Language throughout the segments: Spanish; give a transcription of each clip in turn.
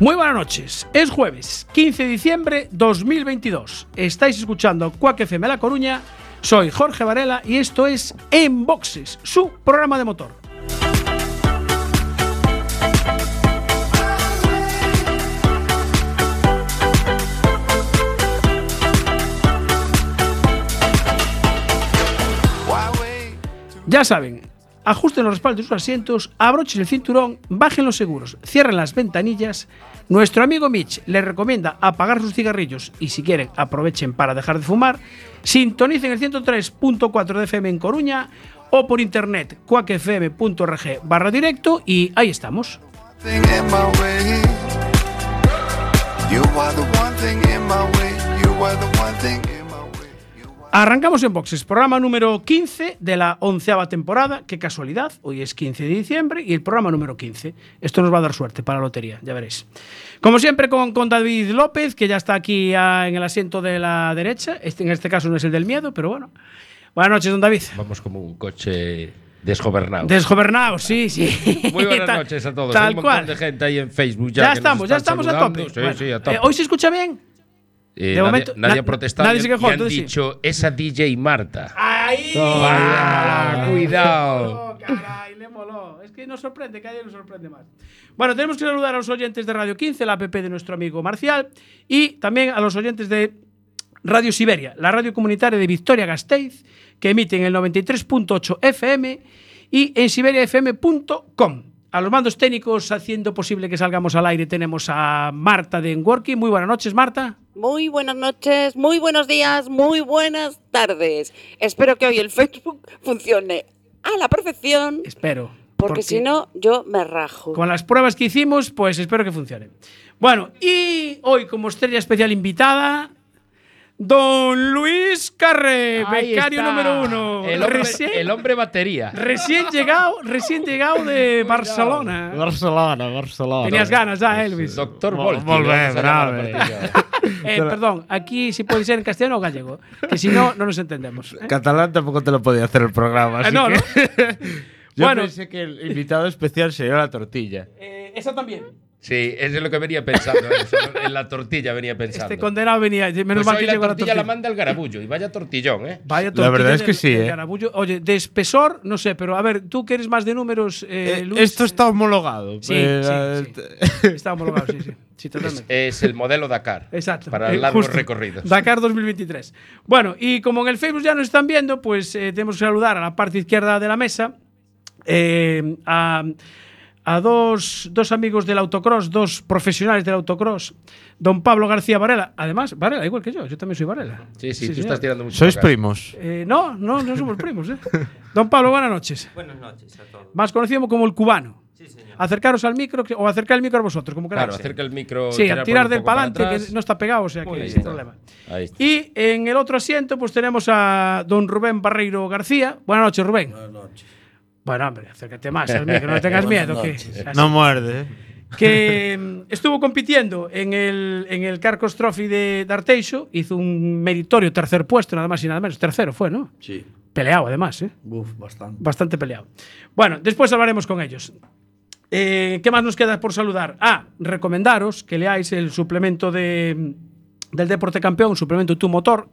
Muy buenas noches. Es jueves, 15 de diciembre 2022. Estáis escuchando Cuac FM La Coruña. Soy Jorge Varela y esto es En Boxes, su programa de motor. Ya saben, ajusten los respaldos de sus asientos, abrochen el cinturón, bajen los seguros, cierren las ventanillas. Nuestro amigo Mitch les recomienda apagar sus cigarrillos y si quieren aprovechen para dejar de fumar. Sintonicen el 103.4 de FM en Coruña o por internet cuacfm.org barra directo y ahí estamos. Arrancamos en boxes, programa número 15 de la onceava temporada. Qué casualidad, hoy es 15 de diciembre y el programa número 15. Esto nos va a dar suerte para la lotería, ya veréis. Como siempre con, con David López, que ya está aquí ah, en el asiento de la derecha. Este, en este caso no es el del miedo, pero bueno. Buenas noches, don David. Vamos como un coche desgobernado. Desgobernado, sí, sí. Muy buenas noches a todos. Tal Hay un montón cual. de gente ahí en Facebook ya. Ya que nos estamos, ya estamos a tope. Sí, Bueno, sí, a eh, tope. ¿Hoy se escucha bien? Eh, de nadie, momento, nadie na- ha protestado nadie y- se quejó, y han sí. dicho esa DJ Marta. ¡Ahí! Ah, cuidado. Oh, caray, le moló. Es que nos sorprende, cada día nos sorprende más. Bueno, tenemos que saludar a los oyentes de Radio 15, la app de nuestro amigo Marcial, y también a los oyentes de Radio Siberia, la radio comunitaria de Victoria-Gasteiz, que emite en el 93.8 FM y en siberiafm.com. A los mandos técnicos, haciendo posible que salgamos al aire, tenemos a Marta de Enworking. Muy buenas noches, Marta. Muy buenas noches, muy buenos días, muy buenas tardes. Espero que hoy el Facebook funcione a la perfección, Espero. porque si no, yo me rajo. Con las pruebas que hicimos, pues espero que funcione. Bueno, y hoy como estrella especial invitada, Don Luis Carre, Ahí becario está. número uno. El hombre, recién, el hombre batería. recién llegado, recién llegado de Barcelona. Barcelona, Barcelona. Tenías ganas ya, Elvis. Doctor Volti. a brave. Eh, perdón, aquí si puede ser en castellano o gallego, que si no, no nos entendemos. ¿eh? Catalán tampoco te lo podía hacer el programa. Ah, Así no, que Yo Bueno. pensé que el invitado especial sería la tortilla. Eh, esa también. Sí, eso es lo que venía pensando. eso, en la tortilla venía pensando. Este condenado venía. Menos Pues mal que la llegó la tortilla tortilla. la manda el garabullo. Y vaya tortillón, ¿eh? Vaya La tortilla verdad es que sí, ¿eh? garabullo. Oye, de espesor, no sé, pero a ver, tú que eres más de números, eh, Eh, Luis, esto está homologado. Sí, Eh, sí, eh, Está homologado, sí, sí. Sí, Es, totalmente. es el modelo Dakar. Exacto. Para Eh, largos justo. recorridos. Dakar 2023. Bueno, y como en el Facebook ya nos están viendo, pues eh, tenemos que saludar a la parte izquierda de la mesa eh, a, a dos, dos amigos del autocross, dos profesionales del autocross, don Pablo García Varela. Además, Varela, igual que yo, yo también soy Varela. Sí, sí, tú señor. estás tirando mucho. Sois acá. primos. Eh, no, no, no somos primos. ¿eh? Don Pablo, buenas noches. Buenas noches a todos. Más conocido como el cubano. Sí, señor. Acercaros al micro o acercar el micro a vosotros, como queráis. Claro, acerca el micro. Sí, a tirar un del para palante, que no está pegado, o sea que está. problema. Ahí está. Y en el otro asiento, pues tenemos a don Rubén Barreiro García. Buenas noches, Rubén. Buenas noches. Bueno, hombre, acércate más al micro, no tengas miedo. Que. No muerde. que mm, estuvo compitiendo en el, en el Carcos Trophy de Darteixo, hizo un meritorio tercer puesto, nada más y nada menos. Tercero fue, ¿no? Sí. Peleado, además, ¿eh? Uf, bastante. Bastante peleado. Bueno, después hablaremos con ellos. Eh, ¿Qué más nos queda por saludar? Ah, recomendaros que leáis el suplemento de, del Deporte Campeón, suplemento Tu Motor,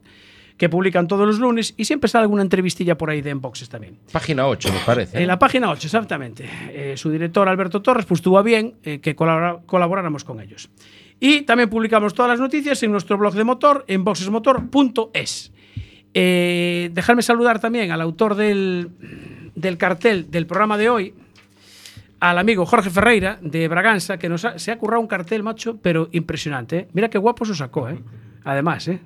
que publican todos los lunes y siempre sale alguna entrevistilla por ahí de Enboxes también. Página 8, me parece. En la página 8, exactamente. Eh, su director Alberto Torres pues tuvo a bien eh, que colabora- colaboráramos con ellos. Y también publicamos todas las noticias en nuestro blog de motor, en boxesmotor.es. Eh, dejarme saludar también al autor del, del cartel del programa de hoy al amigo Jorge Ferreira de Braganza, que nos ha- se ha currado un cartel, macho, pero impresionante. ¿eh? Mira qué guapo se sacó, ¿eh? Además, ¿eh?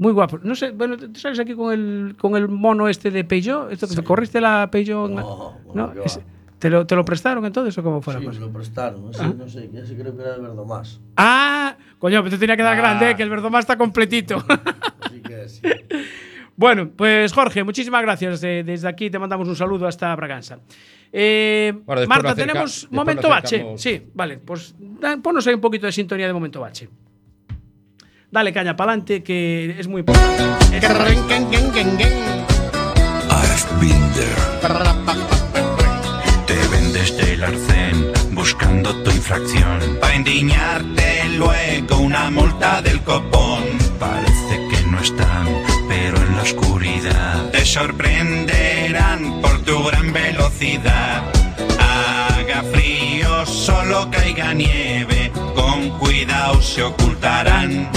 Muy guapo. No sé, bueno, ¿tú sales aquí con el, con el mono este de Peugeot? ¿Esto te corriste la Peugeot? en- No, bueno, ¿No? ¿Te, lo, ¿Te lo prestaron entonces o cómo fue Sí, la me lo prestaron. Ese, no sé, ese creo que era de Verdomás. Ah, coño, pero te tenía que dar grande, ¿eh? que el Verdomás está completito. Así que sí. Bueno, pues Jorge, muchísimas gracias. Desde aquí te mandamos un saludo hasta Braganza. Eh, Bueno, Marta, acerca- tenemos momento bache. Sí, vale, pues ponnos ahí un poquito de sintonía de momento bache. Dale caña para adelante, que es muy importante. I've been there. Te vendes del arcén buscando tu infracción. Para indignarte luego una multa del copón. Parece que no están, pero en la oscuridad. Te sorprenderán por tu gran velocidad. Haga frío, solo caiga nieve. Con cuidado se ocultarán.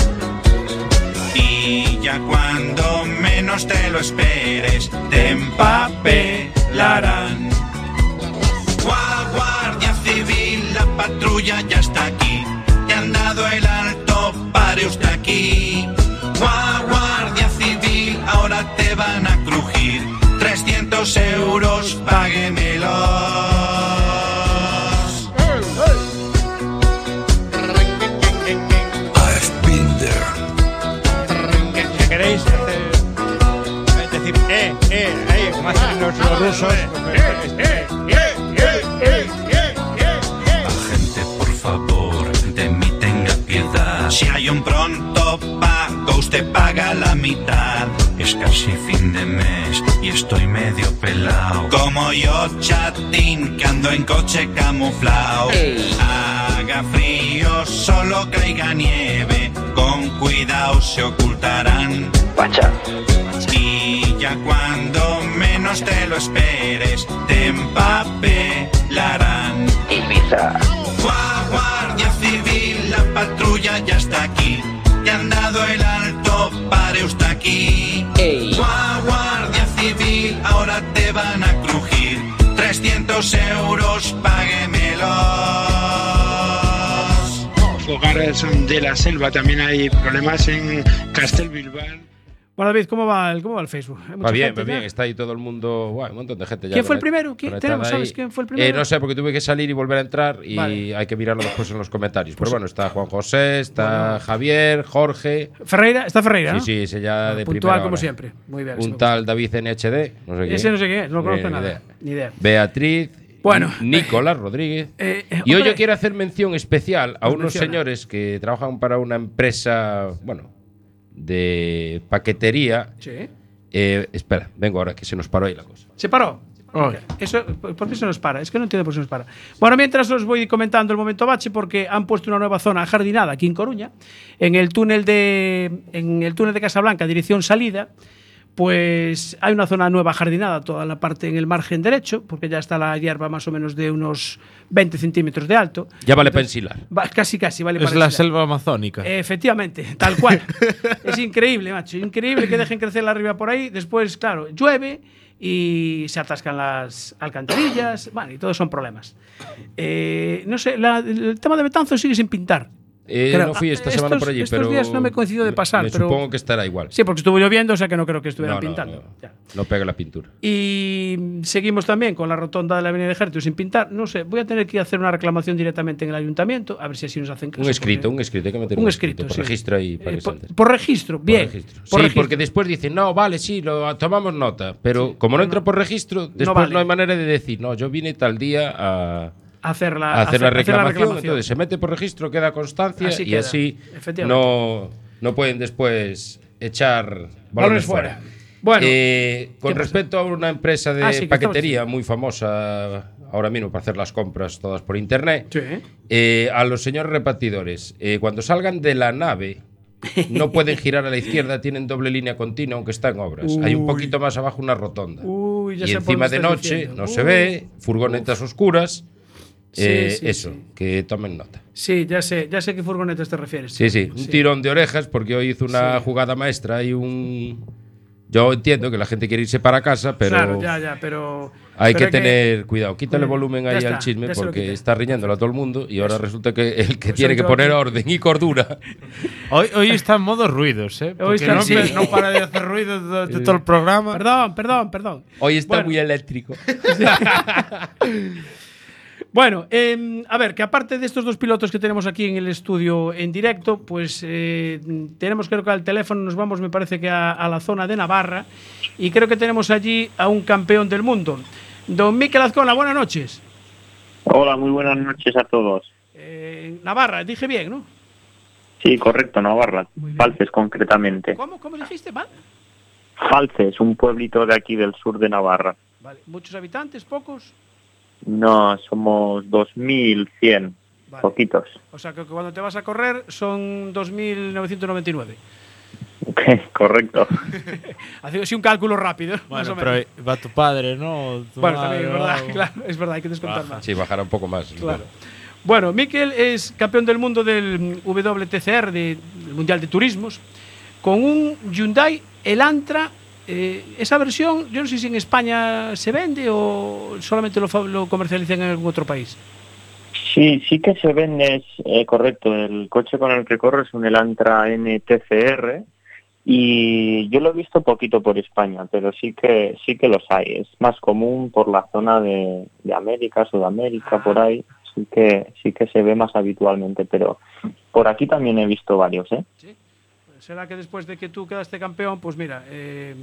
Y ya cuando menos te lo esperes, te empapelarán. Gua- Guardia Civil, la patrulla ya está aquí. Te han dado el alto, pare usted aquí. Gua- Guardia Civil, ahora te van a crujir. 300 euros, páguemelos. Los, los rusos. Agente, por favor, de mí tenga piedad. Si hay un pronto pago, usted paga la mitad. Es casi fin de mes y estoy medio pelado. Como yo, chatín, que ando en coche camuflado. Haga frío, solo caiga nieve. Con cuidado se ocultarán. Y ya cuando menos te lo esperes, te empapelarán. Gua- Guardia Civil, la patrulla ya está aquí. Te han dado el alto, pare usted aquí. Gua- Guardia Civil, ahora te van a crujir. 300 euros, páguemelos. Los hogares de la selva también hay problemas en Castelbilbao. Bueno, David, ¿cómo va el, cómo va el Facebook? ¿Hay mucha Va bien, gente va ya? bien. Está ahí todo el mundo. Un montón de gente ya. ¿Quién fue el primero? ¿Quién- conectada tenemos, sabes ahí. quién fue el Eh, primero? no sé, porque tuve que salir y volver a entrar y Vale. hay que mirarlo después en los comentarios. Pero bueno, está Juan José, está Javier, Jorge. Ferreira, está Ferreira, Sí, ¿no? sí, ese ya de Puntual como hora. siempre. Muy bien. Un tal David NHD, no sé quién. Ese no sé es, no lo Ni- conozco ni nada. idea. Ni idea. Beatriz. Bueno. Nicolás Rodríguez. Eh, eh, y hoy yo quiero hacer mención especial a Pues unos menciona. señores que trabajan para una empresa, bueno, de paquetería. Sí. Eh, espera, vengo ahora que se nos paró ahí la cosa. ¿Se paró? Eso, ¿Por qué se nos para? Es que no entiendo por qué se nos para. Bueno, mientras os voy comentando el momento bache, porque han puesto una nueva zona jardinada aquí en Coruña, en el túnel de, en el túnel de Casablanca, dirección salida. Pues hay una zona nueva jardinada, toda la parte en el margen derecho, porque ya está la hierba más o menos de unos 20 centímetros de alto. Ya vale Entonces, pensilar. va- casi, casi, vale Es para la ensilar. selva amazónica. Efectivamente, tal cual. es increíble, macho. Increíble que dejen crecer la arriba por ahí. Después, claro, llueve y se atascan las alcantarillas. Bueno, y todos son problemas. Eh, no sé, la- el tema de Betanzos sigue sin pintar. Eh, no fui esta semana por allí, estos pero. días no me coincidió de pasar, me pero- Supongo que estará igual. Sí, porque estuvo lloviendo, o sea que no creo que estuvieran no, no, pintando. no, no pega la pintura. Y seguimos también con la rotonda de la Avenida Ejército sin pintar. No sé, voy a tener que hacer una reclamación directamente en el ayuntamiento, a ver si así nos hacen caso. Un escrito, un escrito, hay que meter Un un, escrito, por sí. registro para Eh, se por, registro, Por bien. registro. Por sí, registro. porque después dicen, no, vale, sí, lo tomamos nota. Pero como no entra por registro, después no, hay manera de decir, no, yo vine tal día a, hacer la, a hacer, la hacer reclamación. Entonces se mete por registro, queda constancia Así y queda, así no, no pueden después echar balones, Balones fuera. fuera. Bueno, Eh, con ¿qué pasa? respecto a una empresa de Ah, sí, que paquetería muy famosa ahora mismo para hacer las compras todas por internet, Sí. eh, a los señores repartidores, eh, cuando salgan de la nave, no pueden girar a la izquierda, tienen doble línea continua, aunque está en obras. Hay un Uy. poquito más abajo una rotonda. Uy, ya y encima de noche diciendo. no se Uy. ve, furgonetas oscuras. Sí, eh, sí, eso, sí. que tomen nota. Sí, ya sé, ya sé qué furgonetas te refieres. Sí, sí, un tirón de orejas porque hoy hizo una Sí. jugada maestra y un Yo entiendo que la gente quiere irse para casa, pero Claro, ya, ya, pero. hay pero que tener cuidado. Quítale volumen ahí está, al chisme porque está riñéndolo a todo el mundo y ahora resulta que el que Pues tiene que poner aquí. orden y cordura. Hoy, hoy está en modo ruidos, ¿eh? Porque está- no, sí. no para de hacer ruidos durante todo el programa. Perdón, perdón, perdón. Hoy está Bueno. muy eléctrico. Bueno, eh, a ver, que aparte de estos dos pilotos que tenemos aquí en el estudio en directo, pues eh, tenemos creo que al teléfono, nos vamos me parece que a, a la zona de Navarra y creo que tenemos allí a un campeón del mundo. Don Miquel Azcona, buenas noches. Hola, muy buenas noches a todos. Eh, Navarra, dije bien, ¿no? Sí, correcto, Navarra. Falces, concretamente. ¿Cómo, cómo dijiste? ¿Mal? Falces, un pueblito de aquí del sur de Navarra. Vale. ¿Muchos habitantes? ¿Pocos? No, somos 2.100, Vale. poquitos. O sea, que cuando te vas a correr son 2.999. correcto. Hace así un cálculo rápido, más Bueno, pero va tu padre, ¿no? Tu Bueno, madre, también es verdad, o- claro, es verdad, hay que descontar más. Sí, bajará un poco más. Claro. Bueno, Miquel es campeón del mundo del WTCR, de- del Mundial de Turismos, con un Hyundai Elantra. Eh, esa versión, yo no sé si en España se vende o solamente lo, lo comercializan en algún otro país. Sí, sí que se vende, es eh, correcto. El coche con el que corro es un Elantra NTCR y yo lo he visto poquito por España, pero sí que sí que los hay. Es más común por la zona de, de América, Sudamérica, por ahí. Sí que sí que se ve más habitualmente, pero por aquí también he visto varios, ¿eh? Será que después de que tú quedaste campeón, pues mira, eh,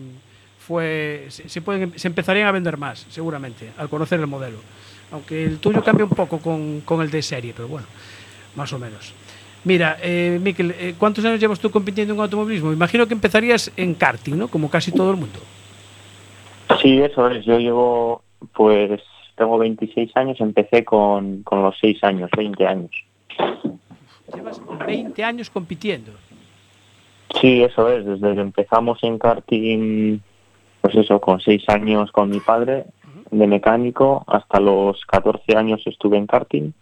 fue, se, se pueden, se empezarían a vender más, seguramente, al conocer el modelo. Aunque el tuyo cambia un poco con, con el de serie, pero bueno, más o menos. Mira, eh, Miquel, eh, ¿cuántos años llevas tú compitiendo en automovilismo? Imagino que empezarías en karting, ¿no? Como casi todo el mundo. Sí, eso es. Yo llevo, pues, tengo 26 años, empecé con, con los 6 años, 20 años. Llevas 20 años compitiendo. Sí, eso es. Desde que empezamos en karting, pues eso, con 6 años con mi padre de mecánico, hasta los 14 años estuve en karting.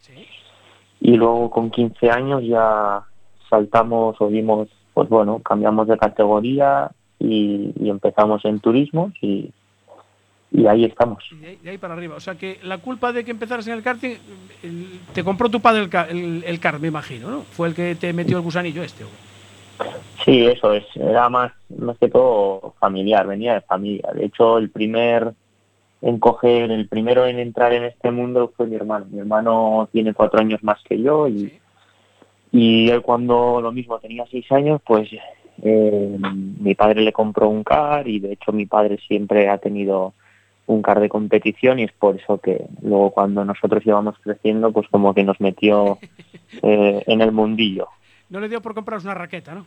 Y luego con 15 años ya saltamos o dimos, pues bueno, cambiamos de categoría y, y empezamos en turismos y, y ahí estamos. Y de ahí, de ahí para arriba. O sea que la culpa de que empezaras en el karting, el- te compró tu padre el, el, el kart, me imagino, ¿no? Fue el que te metió el gusanillo este. Sí, eso es. Era más, más que todo familiar, venía de familia. De hecho, el primer en coger, el primero en entrar en este mundo fue mi hermano. Mi hermano tiene cuatro años más que yo y, y él cuando lo mismo tenía seis años, pues eh, mi padre le compró un car y de hecho mi padre siempre ha tenido un car de competición y es por eso que luego cuando nosotros íbamos creciendo, pues como que nos metió eh, en el mundillo. No le dio por compraros una raqueta, ¿no?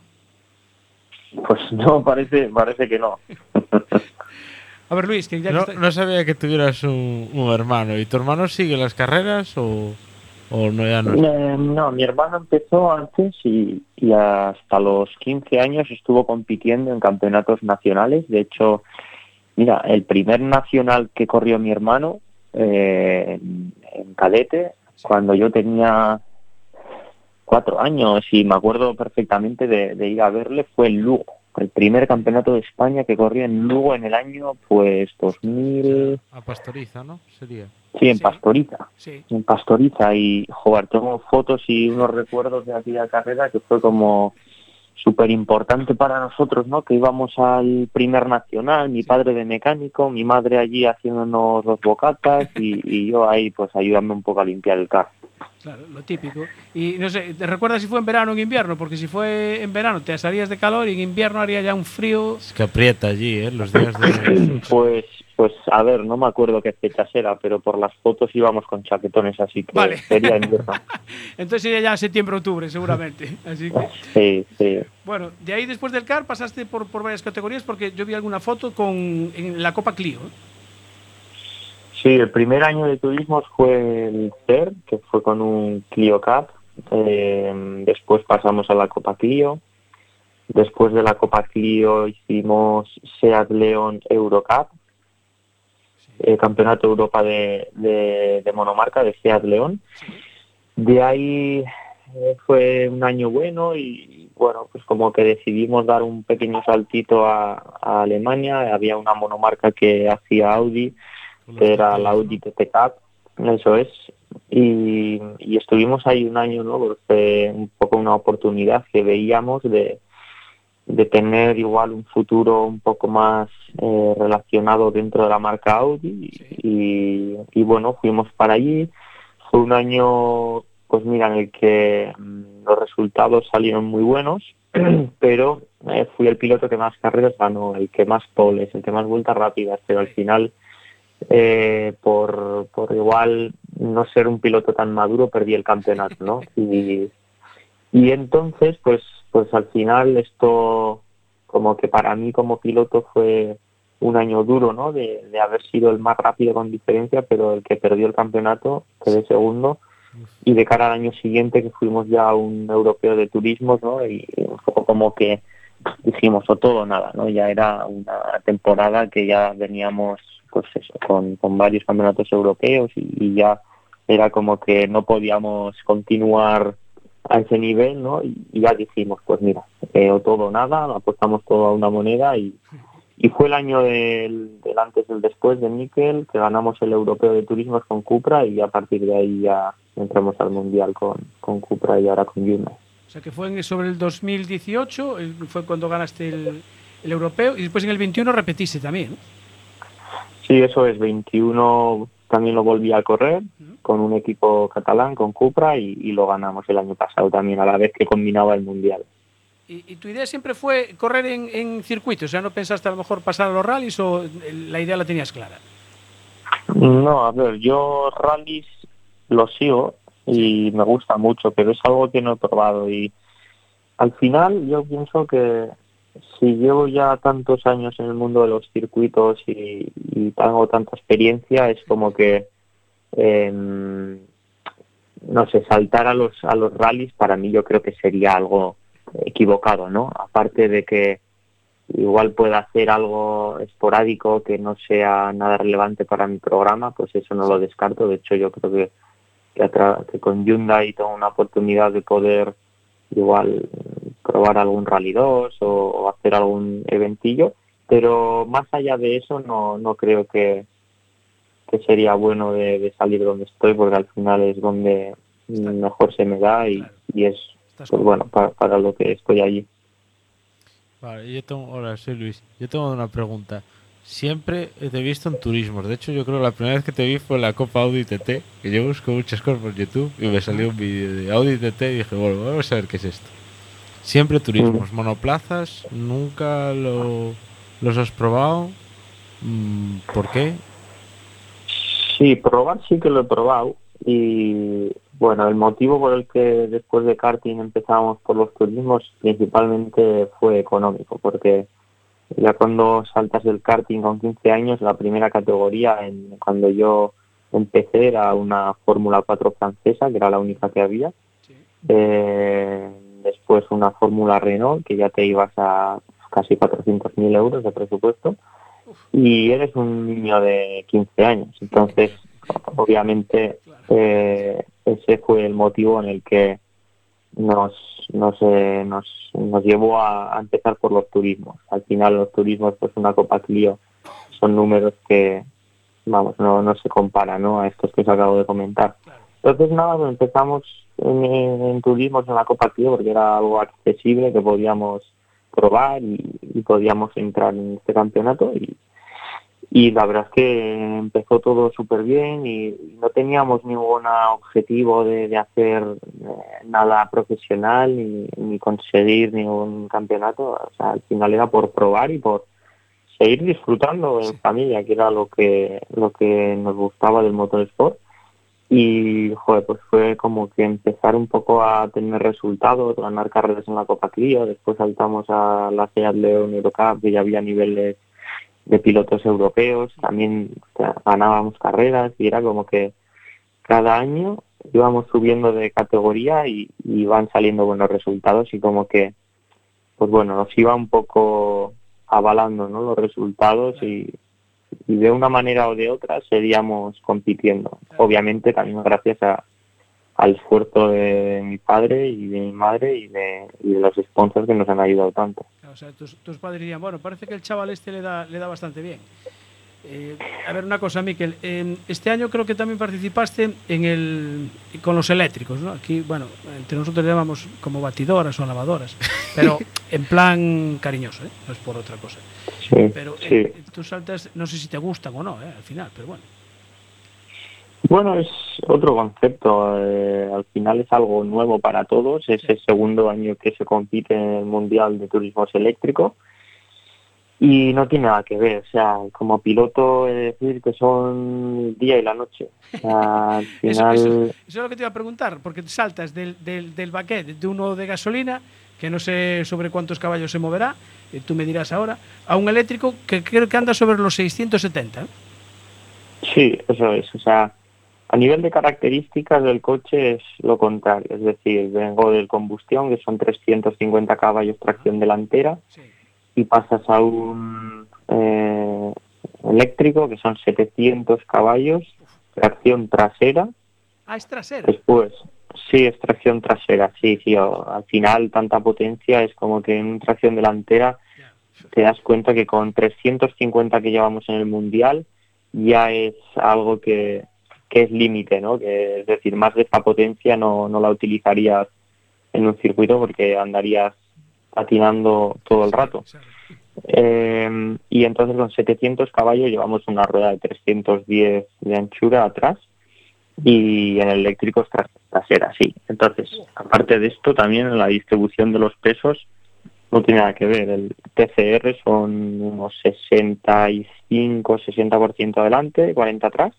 Pues no, parece, parece que no. A ver, Luis, que ya que No, está- no sabía que tuvieras un, un hermano. ¿Y tu hermano sigue las carreras o, o no ya no? Eh, no, mi hermano empezó antes y, y hasta los 15 años estuvo compitiendo en campeonatos nacionales. De hecho, mira, el primer nacional que corrió mi hermano eh, en, en cadete, cuando yo tenía cuatro años y me acuerdo perfectamente de, de ir a verle, fue en Lugo. El primer campeonato de España que corrió en Lugo en el año, pues, 2000... A Pastoriza, ¿no? Sería. Sí, en Pastoriza. Sí. En Pastoriza y, joder, tengo fotos y unos recuerdos de aquella carrera que fue como súper importante para nosotros, ¿no? Que íbamos al primer nacional, mi padre de mecánico, mi madre allí haciéndonos los bocatas y, y yo ahí pues ayudando un poco a limpiar el carro. Claro, lo típico. Y no sé, ¿te recuerdas si fue en verano o en invierno? Porque si fue en verano te asarías de calor y en invierno haría ya un frío. Es que aprieta allí, ¿eh? Los días de... Pues, pues a ver, no me acuerdo qué fechas era, pero por las fotos íbamos con chaquetones, así que Vale. sería invierno. Entonces iría ya septiembre, octubre, seguramente. Así que, Sí, sí. bueno, de ahí después del CAR pasaste por, por varias categorías porque yo vi alguna foto con en la Copa Clio. Sí, el primer año de turismos fue el CER, que fue con un Clio Cup. Eh, después pasamos a la Copa Clio. Después de la Copa Clio hicimos SEAT León Eurocup, Campeonato Europa de, de, de monomarca de SEAT León. De ahí eh, fue un año bueno y bueno, pues como que decidimos dar un pequeño saltito a, a Alemania. Había una monomarca que hacía Audi, que era la Audi TT Cup, eso es. Y, y estuvimos ahí un año, ¿no? Pues fue un poco una oportunidad que veíamos de, de tener igual un futuro un poco más eh, relacionado dentro de la marca Audi y, y bueno, fuimos para allí. Fue un año, pues mira, en el que mm, los resultados salieron muy buenos, pero eh, fui el piloto que más carreras ganó, el que más poles, el que más vueltas rápidas, pero al final, eh, por, por igual no ser un piloto tan maduro, perdí el campeonato, ¿no? Y, y entonces, pues, pues al final esto, como que para mí como piloto fue un año duro, ¿no? De, de haber sido el más rápido con diferencia, pero el que perdió el campeonato, quedé segundo. Y de cara al año siguiente, que fuimos ya a un europeo de turismos, ¿no? Y un poco como que dijimos o todo o nada, ¿no? Ya era una temporada que ya veníamos, pues eso, con, con varios campeonatos europeos y, y ya era como que no podíamos continuar a ese nivel, ¿no? Y, y ya dijimos, pues mira, eh, o todo o nada, apostamos todo a una moneda y, y fue el año del, del antes y el después de Miquel, que ganamos el europeo de turismos con Cupra y a partir de ahí ya entramos al mundial con, con Cupra y ahora con Hyundai. O sea que fue en- sobre el 2018, el- fue cuando ganaste el, el europeo, y después en el 21 repetiste también. Sí, eso es, 21 también lo volví a correr con un equipo catalán, con Cupra, y, y lo ganamos el año pasado también, a la vez que combinaba el mundial. Y, y tu idea siempre fue correr en, en circuitos, o sea, no pensaste a lo mejor pasar a los rallies o la idea la tenías clara. No, a ver, yo rallies lo sigo y me gusta mucho, pero es algo que no he probado y al final yo pienso que si llevo ya tantos años en el mundo de los circuitos y, y tengo tanta experiencia, es como que em, no sé, saltar a los a los rallies para mí yo creo que sería algo equivocado, ¿no? Aparte de que igual pueda hacer algo esporádico que no sea nada relevante para mi programa, pues eso no lo descarto. De hecho, yo creo que, que, que con Hyundai tengo una oportunidad de poder igual probar algún Rally 2 o, o hacer algún eventillo, pero más allá de eso no, no creo que, que sería bueno de, de salir donde estoy porque al final es donde mejor se me da y, y es pues bueno para, para lo que estoy allí. Vale, yo tengo, hola, soy Luis. Yo tengo una pregunta. Siempre te he visto en turismos. De hecho, yo creo que la primera vez que te vi fue en la Copa Audi TT, que yo busco muchas cosas por YouTube y me salió un vídeo de Audi TT y dije, bueno, vamos a ver qué es esto. Siempre turismos, monoplazas, nunca lo, los has probado. Mm, ¿Por qué? Sí, probar sí que lo he probado y bueno, el motivo por el que después de karting empezamos por los turismos principalmente fue económico, porque ya cuando saltas del karting con 15 años, la primera categoría, en, cuando yo empecé era una Fórmula 4 francesa, que era la única que había. Eh, después una Fórmula Renault, que ya te ibas a casi 400.000 euros de presupuesto. Y eres un niño de 15 años. Entonces, obviamente, eh, ese fue el motivo en el que nos, nos, eh, nos, nos llevó a, empezar por los turismos. Al final los turismos, pues una Copa Clio, son números que, vamos, no, no se compara ¿no? a estos que os acabo de comentar. Entonces, nada, empezamos en, en, en turismos en la Copa Clio porque era algo accesible que podíamos probar y, y podíamos entrar en este campeonato y, y la verdad es que empezó todo súper bien y no teníamos ningún objetivo de, de hacer eh, nada profesional ni, ni conseguir ningún campeonato. O sea, al final era por probar y por seguir disfrutando en familia, que era lo que lo que nos gustaba del motorsport. Y, joder, pues fue como que empezar un poco a tener resultados, ganar carreras en la Copa Clio, después saltamos a la Seat León Eurocup, que ya había niveles de pilotos europeos, también ganábamos carreras y era como que cada año íbamos subiendo de categoría y, y iban saliendo buenos resultados y como que pues bueno nos iba un poco avalando ¿no? los resultados y, y de una manera o de otra seguíamos compitiendo obviamente también gracias a, al esfuerzo de mi padre y de mi madre y de, y de los sponsors que nos han ayudado tanto. O sea, tus, tus padres dirían, bueno, parece que el chaval este le da, le da bastante bien. Eh, a ver, una cosa, Miquel. eh, este año creo que también participaste en el, con los eléctricos, ¿no? Aquí, bueno, entre nosotros le llamamos como batidoras o lavadoras, pero en plan cariñoso, ¿eh? No es por otra cosa. Sí, Pero sí. eh, tú saltas, no sé si te gustan o no, ¿eh? Al final, pero bueno. Bueno, es otro concepto. eh, al final es algo nuevo para todos. Es el segundo año que se compite en el Mundial de Turismos Eléctrico y no tiene nada que ver. O sea, como piloto he de decir que son día y la noche. O sea, al final, eso- eso es lo que te iba a preguntar, porque saltas del, del, del baquet de uno de gasolina, que no sé sobre cuántos caballos se moverá, eh, tú me dirás ahora, a un eléctrico que creo que anda sobre los 670. ¿eh? sí, eso es. O sea, a nivel de características del coche es lo contrario. Es decir, vengo del combustión, que son 350 caballos tracción delantera. Y pasas a un eh, eléctrico que son 700 caballos, tracción trasera, Ah, es trasera. después, sí, es tracción trasera, sí, sí, al final tanta potencia es como que en tracción delantera te das cuenta que con 350 que llevamos en el Mundial ya es algo que, que es límite, ¿no? Que, es decir, más de esta potencia no, no la utilizarías en un circuito porque andarías patinando todo el rato. Eh, y entonces con 700 caballos llevamos una rueda de 310 de anchura atrás y en el eléctrico trasera, sí. Entonces, aparte de esto, también la distribución de los pesos no tiene nada que ver. El TCR son unos 65, 60% adelante, 40 atrás.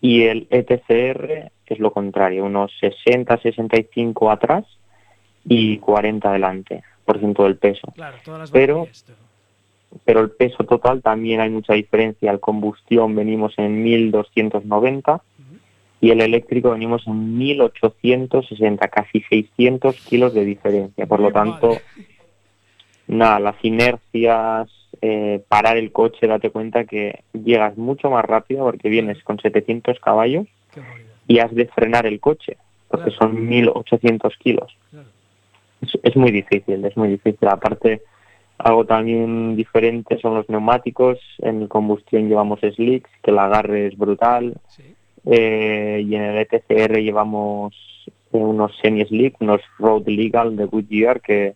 Y el ETCR es lo contrario, unos 60, 65 atrás y 40 adelante, por ciento del peso. Claro, todas las Pero, pero el peso total también hay mucha diferencia. El combustión venimos en 1290 y el eléctrico venimos en 1860, casi 600 kilos de diferencia. Por lo tanto, nada, las inercias, eh, parar el coche, date cuenta que llegas mucho más rápido porque vienes con 700 caballos y has de frenar el coche porque son 1800 kilos. Es, es muy difícil, es muy difícil. Aparte, algo también diferente son los neumáticos. En combustión llevamos slicks, que el agarre es brutal. Eh, y en el ETCR llevamos unos semi-slick, unos road legal de Goodyear, que,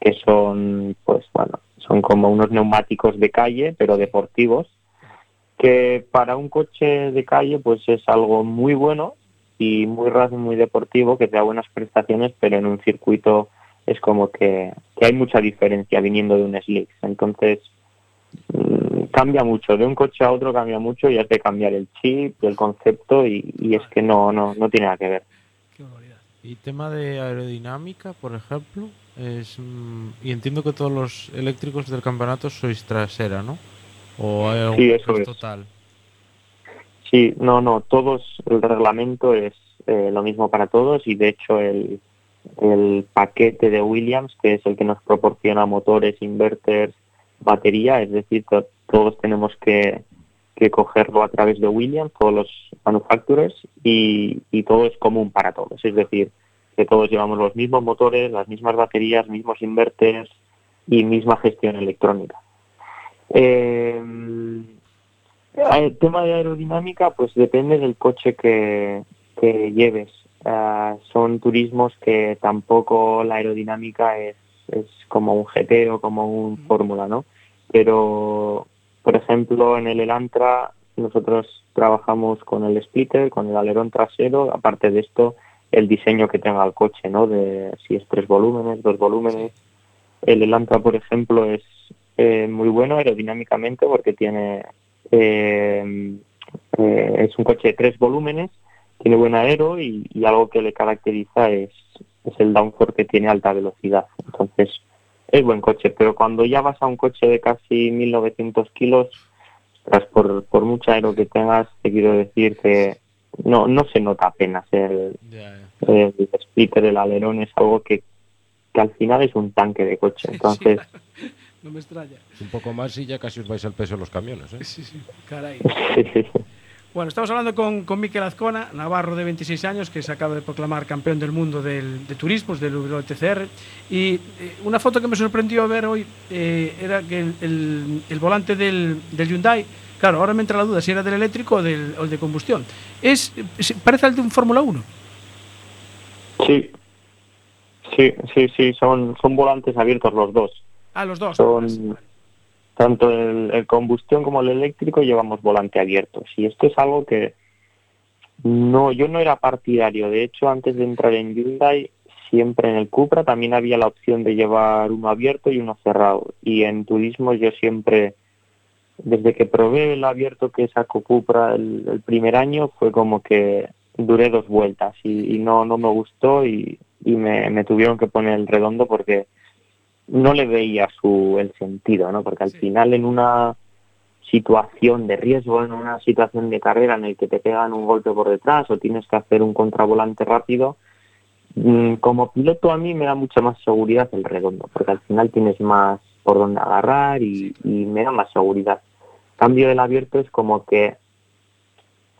que son, pues bueno, son como unos neumáticos de calle, pero deportivos, que para un coche de calle pues es algo muy bueno y muy rápido, muy deportivo, que te da buenas prestaciones, pero en un circuito es como que, que hay mucha diferencia viniendo de un slick. Entonces, mm, cambia mucho, de un coche a otro cambia mucho y has de cambiar el chip, el concepto y, y es que no, no, no tiene nada que ver. Y tema de aerodinámica, por ejemplo, es mm, y entiendo que todos los eléctricos del campeonato sois trasera, ¿no? O hay algún Sí, eso que es. total. Sí, no, no, todos, el reglamento es eh, lo mismo para todos y de hecho el, el paquete de Williams, que es el que nos proporciona motores, inverters, batería, es decir, to- todos tenemos que, que cogerlo a través de Williams, todos los manufacturers, y, y todo es común para todos, es decir, que todos llevamos los mismos motores, las mismas baterías, mismos inverters y misma gestión electrónica. Eh, el tema de aerodinámica, pues depende del coche que, que lleves. Ah, son turismos que tampoco la aerodinámica es, es como un GT o como un Fórmula, ¿no? Pero, por ejemplo, en el Elantra nosotros trabajamos con el splitter, con el alerón trasero, aparte de esto, el diseño que tenga el coche, ¿no? De si es tres volúmenes, dos volúmenes. El Elantra, por ejemplo, es eh, muy bueno aerodinámicamente porque tiene eh, eh, es un coche de tres volúmenes, tiene buen aero y, y algo que le caracteriza es, es el downforce que tiene a alta velocidad. Entonces, es buen coche, pero cuando ya vas a un coche de casi 1900 kilos, tras por, por mucha aero que tengas, te quiero decir que no, no se nota apenas el, el splitter, el alerón, es algo que, que al final es un tanque de coche. Entonces, No me extraña. Un poco más y ya casi os vais al peso de los camiones. ¿eh? Sí, sí, caray. Bueno, estamos hablando con, con Miquel Azcona, navarro de 26 años, que se acaba de proclamar campeón del mundo del, de turismos, del WTCR. Y eh, una foto que me sorprendió ver hoy eh, era que el, el- el volante del, del Hyundai, claro, ahora me entra la duda si era del eléctrico o del, o el de combustión. Es, es- parece al de un Fórmula 1. Sí, sí, sí, sí, son, son volantes abiertos los dos. Ah, los dos. Son tanto el, el combustión como el eléctrico llevamos volante abierto. Y esto es algo que no, yo no era partidario. De hecho, antes de entrar en Hyundai, siempre en el Cupra también había la opción de llevar uno abierto y uno cerrado. Y en turismo yo siempre, desde que probé el abierto que sacó Cupra el, el primer año, fue como que duré dos vueltas y, y no, no me gustó y, y me, me tuvieron que poner el redondo porque no le veía su el sentido, ¿no? Porque al final en una situación de riesgo, en una situación de carrera en el que te pegan un golpe por detrás o tienes que hacer un contravolante rápido, mm, como piloto a mí me da mucha más seguridad el redondo, porque al final tienes más por donde agarrar y, y me da más seguridad. Cambio del abierto es como que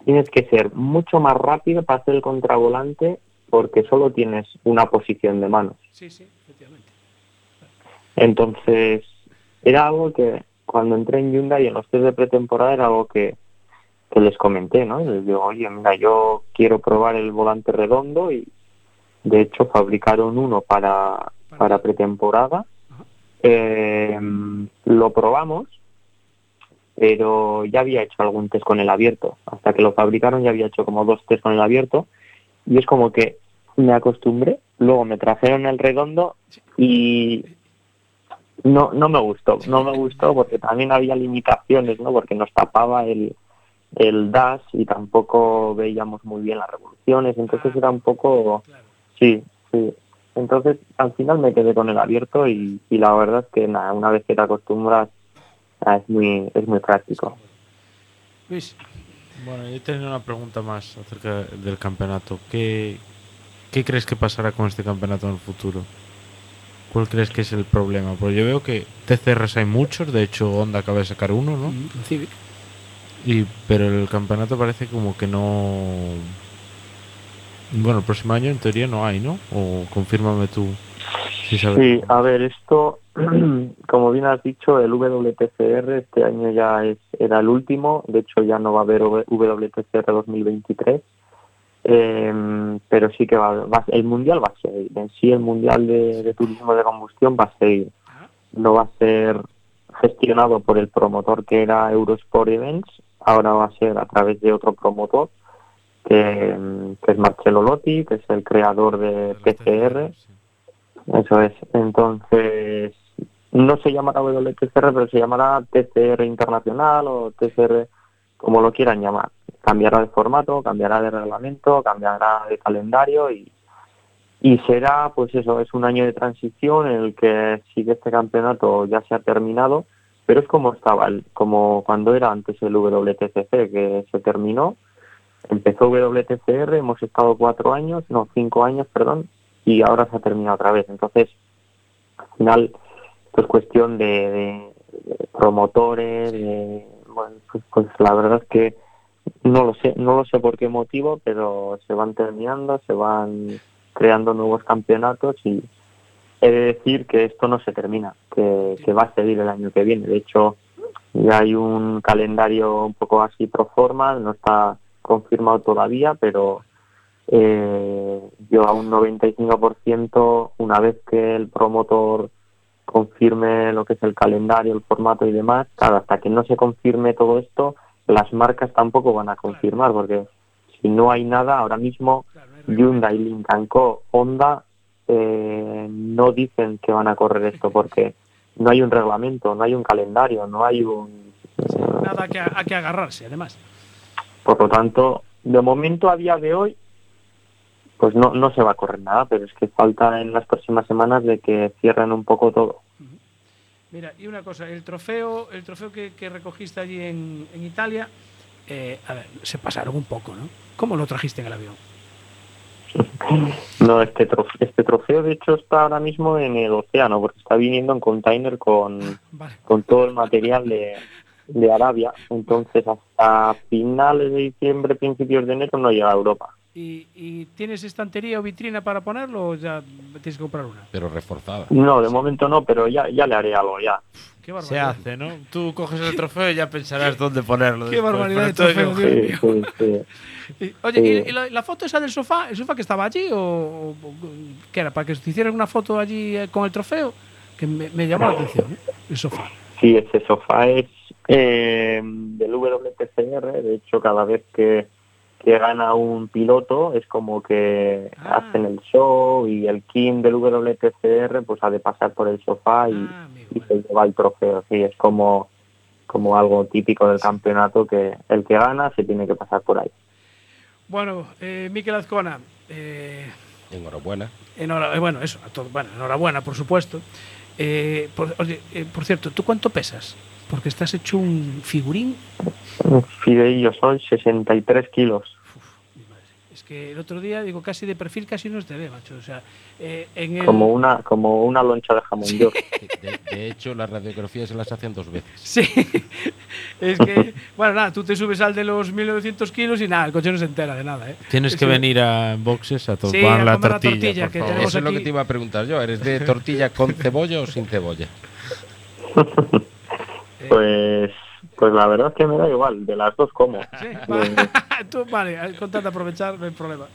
tienes que ser mucho más rápido para hacer el contravolante porque solo tienes una posición de manos. Sí, sí, efectivamente. Entonces, era algo que cuando entré en Hyundai en los test de pretemporada era algo que, que les comenté, ¿no? Y les digo, oye, mira, yo quiero probar el volante redondo y de hecho fabricaron uno para, para pretemporada. Eh, lo probamos, pero ya había hecho algún test con el abierto. Hasta que lo fabricaron ya había hecho como dos test con el abierto y es como que me acostumbré, luego me trajeron el redondo y no no me gustó, no me gustó porque también había limitaciones, ¿no? Porque nos tapaba el el dash y tampoco veíamos muy bien las revoluciones, entonces era un poco sí, sí. Entonces al final me quedé con el abierto y, y la verdad es que nada, una vez que te acostumbras ah, es muy es muy práctico. Luis. Bueno, yo tenía una pregunta más acerca del campeonato. ¿Qué, ¿Qué crees que pasará con este campeonato en el futuro? ¿Cuál crees que es el problema? Porque yo veo que TCRs hay muchos, de hecho Honda acaba de sacar uno, ¿no? Civic. Y, pero el campeonato parece como que no... Bueno, el próximo año en teoría no hay, ¿no? O confírmame tú si sabes. Sí, a ver, esto, como bien has dicho, el WTCR este año ya es era el último, de hecho ya no va a haber WTCR 2023, eh, pero sí que va, va- el mundial va a seguir, en sí el mundial de, de turismo de combustión va a seguir, no va a ser gestionado por el promotor que era Eurosport Events, ahora va a ser a través de otro promotor que, que es Marcelo Lotti, que es el creador de PCR. Eso es. Entonces, no se llamará WTCR, pero se llamará TCR Internacional o TCR, como lo quieran llamar. Cambiará de formato, cambiará de reglamento, cambiará de calendario y, y será, pues eso, es un año de transición en el que sí que este campeonato ya se ha terminado, pero es como estaba, como cuando era antes el WTCC, que se terminó, empezó WTCR, hemos estado cuatro años, no, cinco años, perdón, y ahora se ha terminado otra vez. Entonces, al final, esto es cuestión de, de- de promotores, de, bueno, pues, pues la verdad es que no lo sé, no lo sé por qué motivo, pero se van terminando, se van creando nuevos campeonatos y he de decir que esto no se termina, que, va a seguir el año que viene. De hecho, ya hay un calendario un poco así pro forma, no está confirmado todavía, pero eh, yo a un 95%, una vez que el promotor confirme lo que es el calendario, el formato y demás, claro, hasta que no se confirme todo esto, las marcas tampoco van a confirmar, porque si no hay nada, ahora mismo Hyundai, Lincoln Co, Honda eh, no dicen que van a correr esto porque no hay un reglamento, no hay un calendario, no hay un... Nada que, a que agarrarse, además. Por lo tanto, de momento, a día de hoy, pues no, no se va a correr nada, pero es que falta en las próximas semanas de que cierren un poco todo. Mira, y una cosa, el trofeo, el trofeo que, que recogiste allí en, en Italia, eh, a ver, se pasaron un poco, ¿no? ¿Cómo lo trajiste en el avión? No, este trofeo, este trofeo de hecho está ahora mismo en el océano porque está viniendo en container con, con todo el material de, de Arabia, entonces hasta finales de diciembre, principios de enero no llega a Europa. ¿Y, y tienes estantería o vitrina para ponerlo o ya tienes que comprar una? Pero reforzada. No, de momento no, pero ya, ya le haré algo ya. Qué Se barbaridad. hace, ¿no? Tú coges el trofeo y ya pensarás dónde ponerlo. Qué después, barbaridad de trofeo, yo- Dios mío. Sí, sí, sí. Y- Oye, Sí. ¿y, y la, la foto esa del sofá? ¿El sofá que estaba allí o, o- o- qué era? ¿Para que te hicieran una foto allí eh, con el trofeo? Que me, me llamó la atención, ¿eh? el sofá. Sí, ese sofá es eh, del WTCR, de hecho cada vez que, que gana un piloto es como que Ah. hacen el show y el King del WTCR pues ha de pasar por el sofá y, Ah, y se lleva el trofeo, sí, es como, como algo típico del campeonato que el que gana se tiene que pasar por ahí. Bueno, eh, Miquel Azcona, eh, Enhorabuena. enhora- eh, bueno, eso, a todo- bueno, enhorabuena, por supuesto. Eh, por, oye, eh, por cierto, ¿tú cuánto pesas? Porque estás hecho un figurín. Fidei, yo soy 63 kilos. Es que el otro día, digo, casi de perfil casi no te ve, macho. O sea, eh, en el... Como una, como una loncha de jamón york. De, de hecho, las radiografías se las hacen dos veces. Sí, es que, bueno, nada, tú te subes al de los 1900 kilos y nada, el coche no se entera de nada, ¿eh? Tienes que Sí. venir a boxes a tomar Sí, a la tortilla, tortilla, por que favor. tenemos Eso es lo que te iba a preguntar yo. ¿Eres de tortilla con cebolla o sin cebolla? Pues, pues la verdad es que me da igual, de las dos como. Sí, vale. Tú, vale, con tanto aprovechar, no hay problema.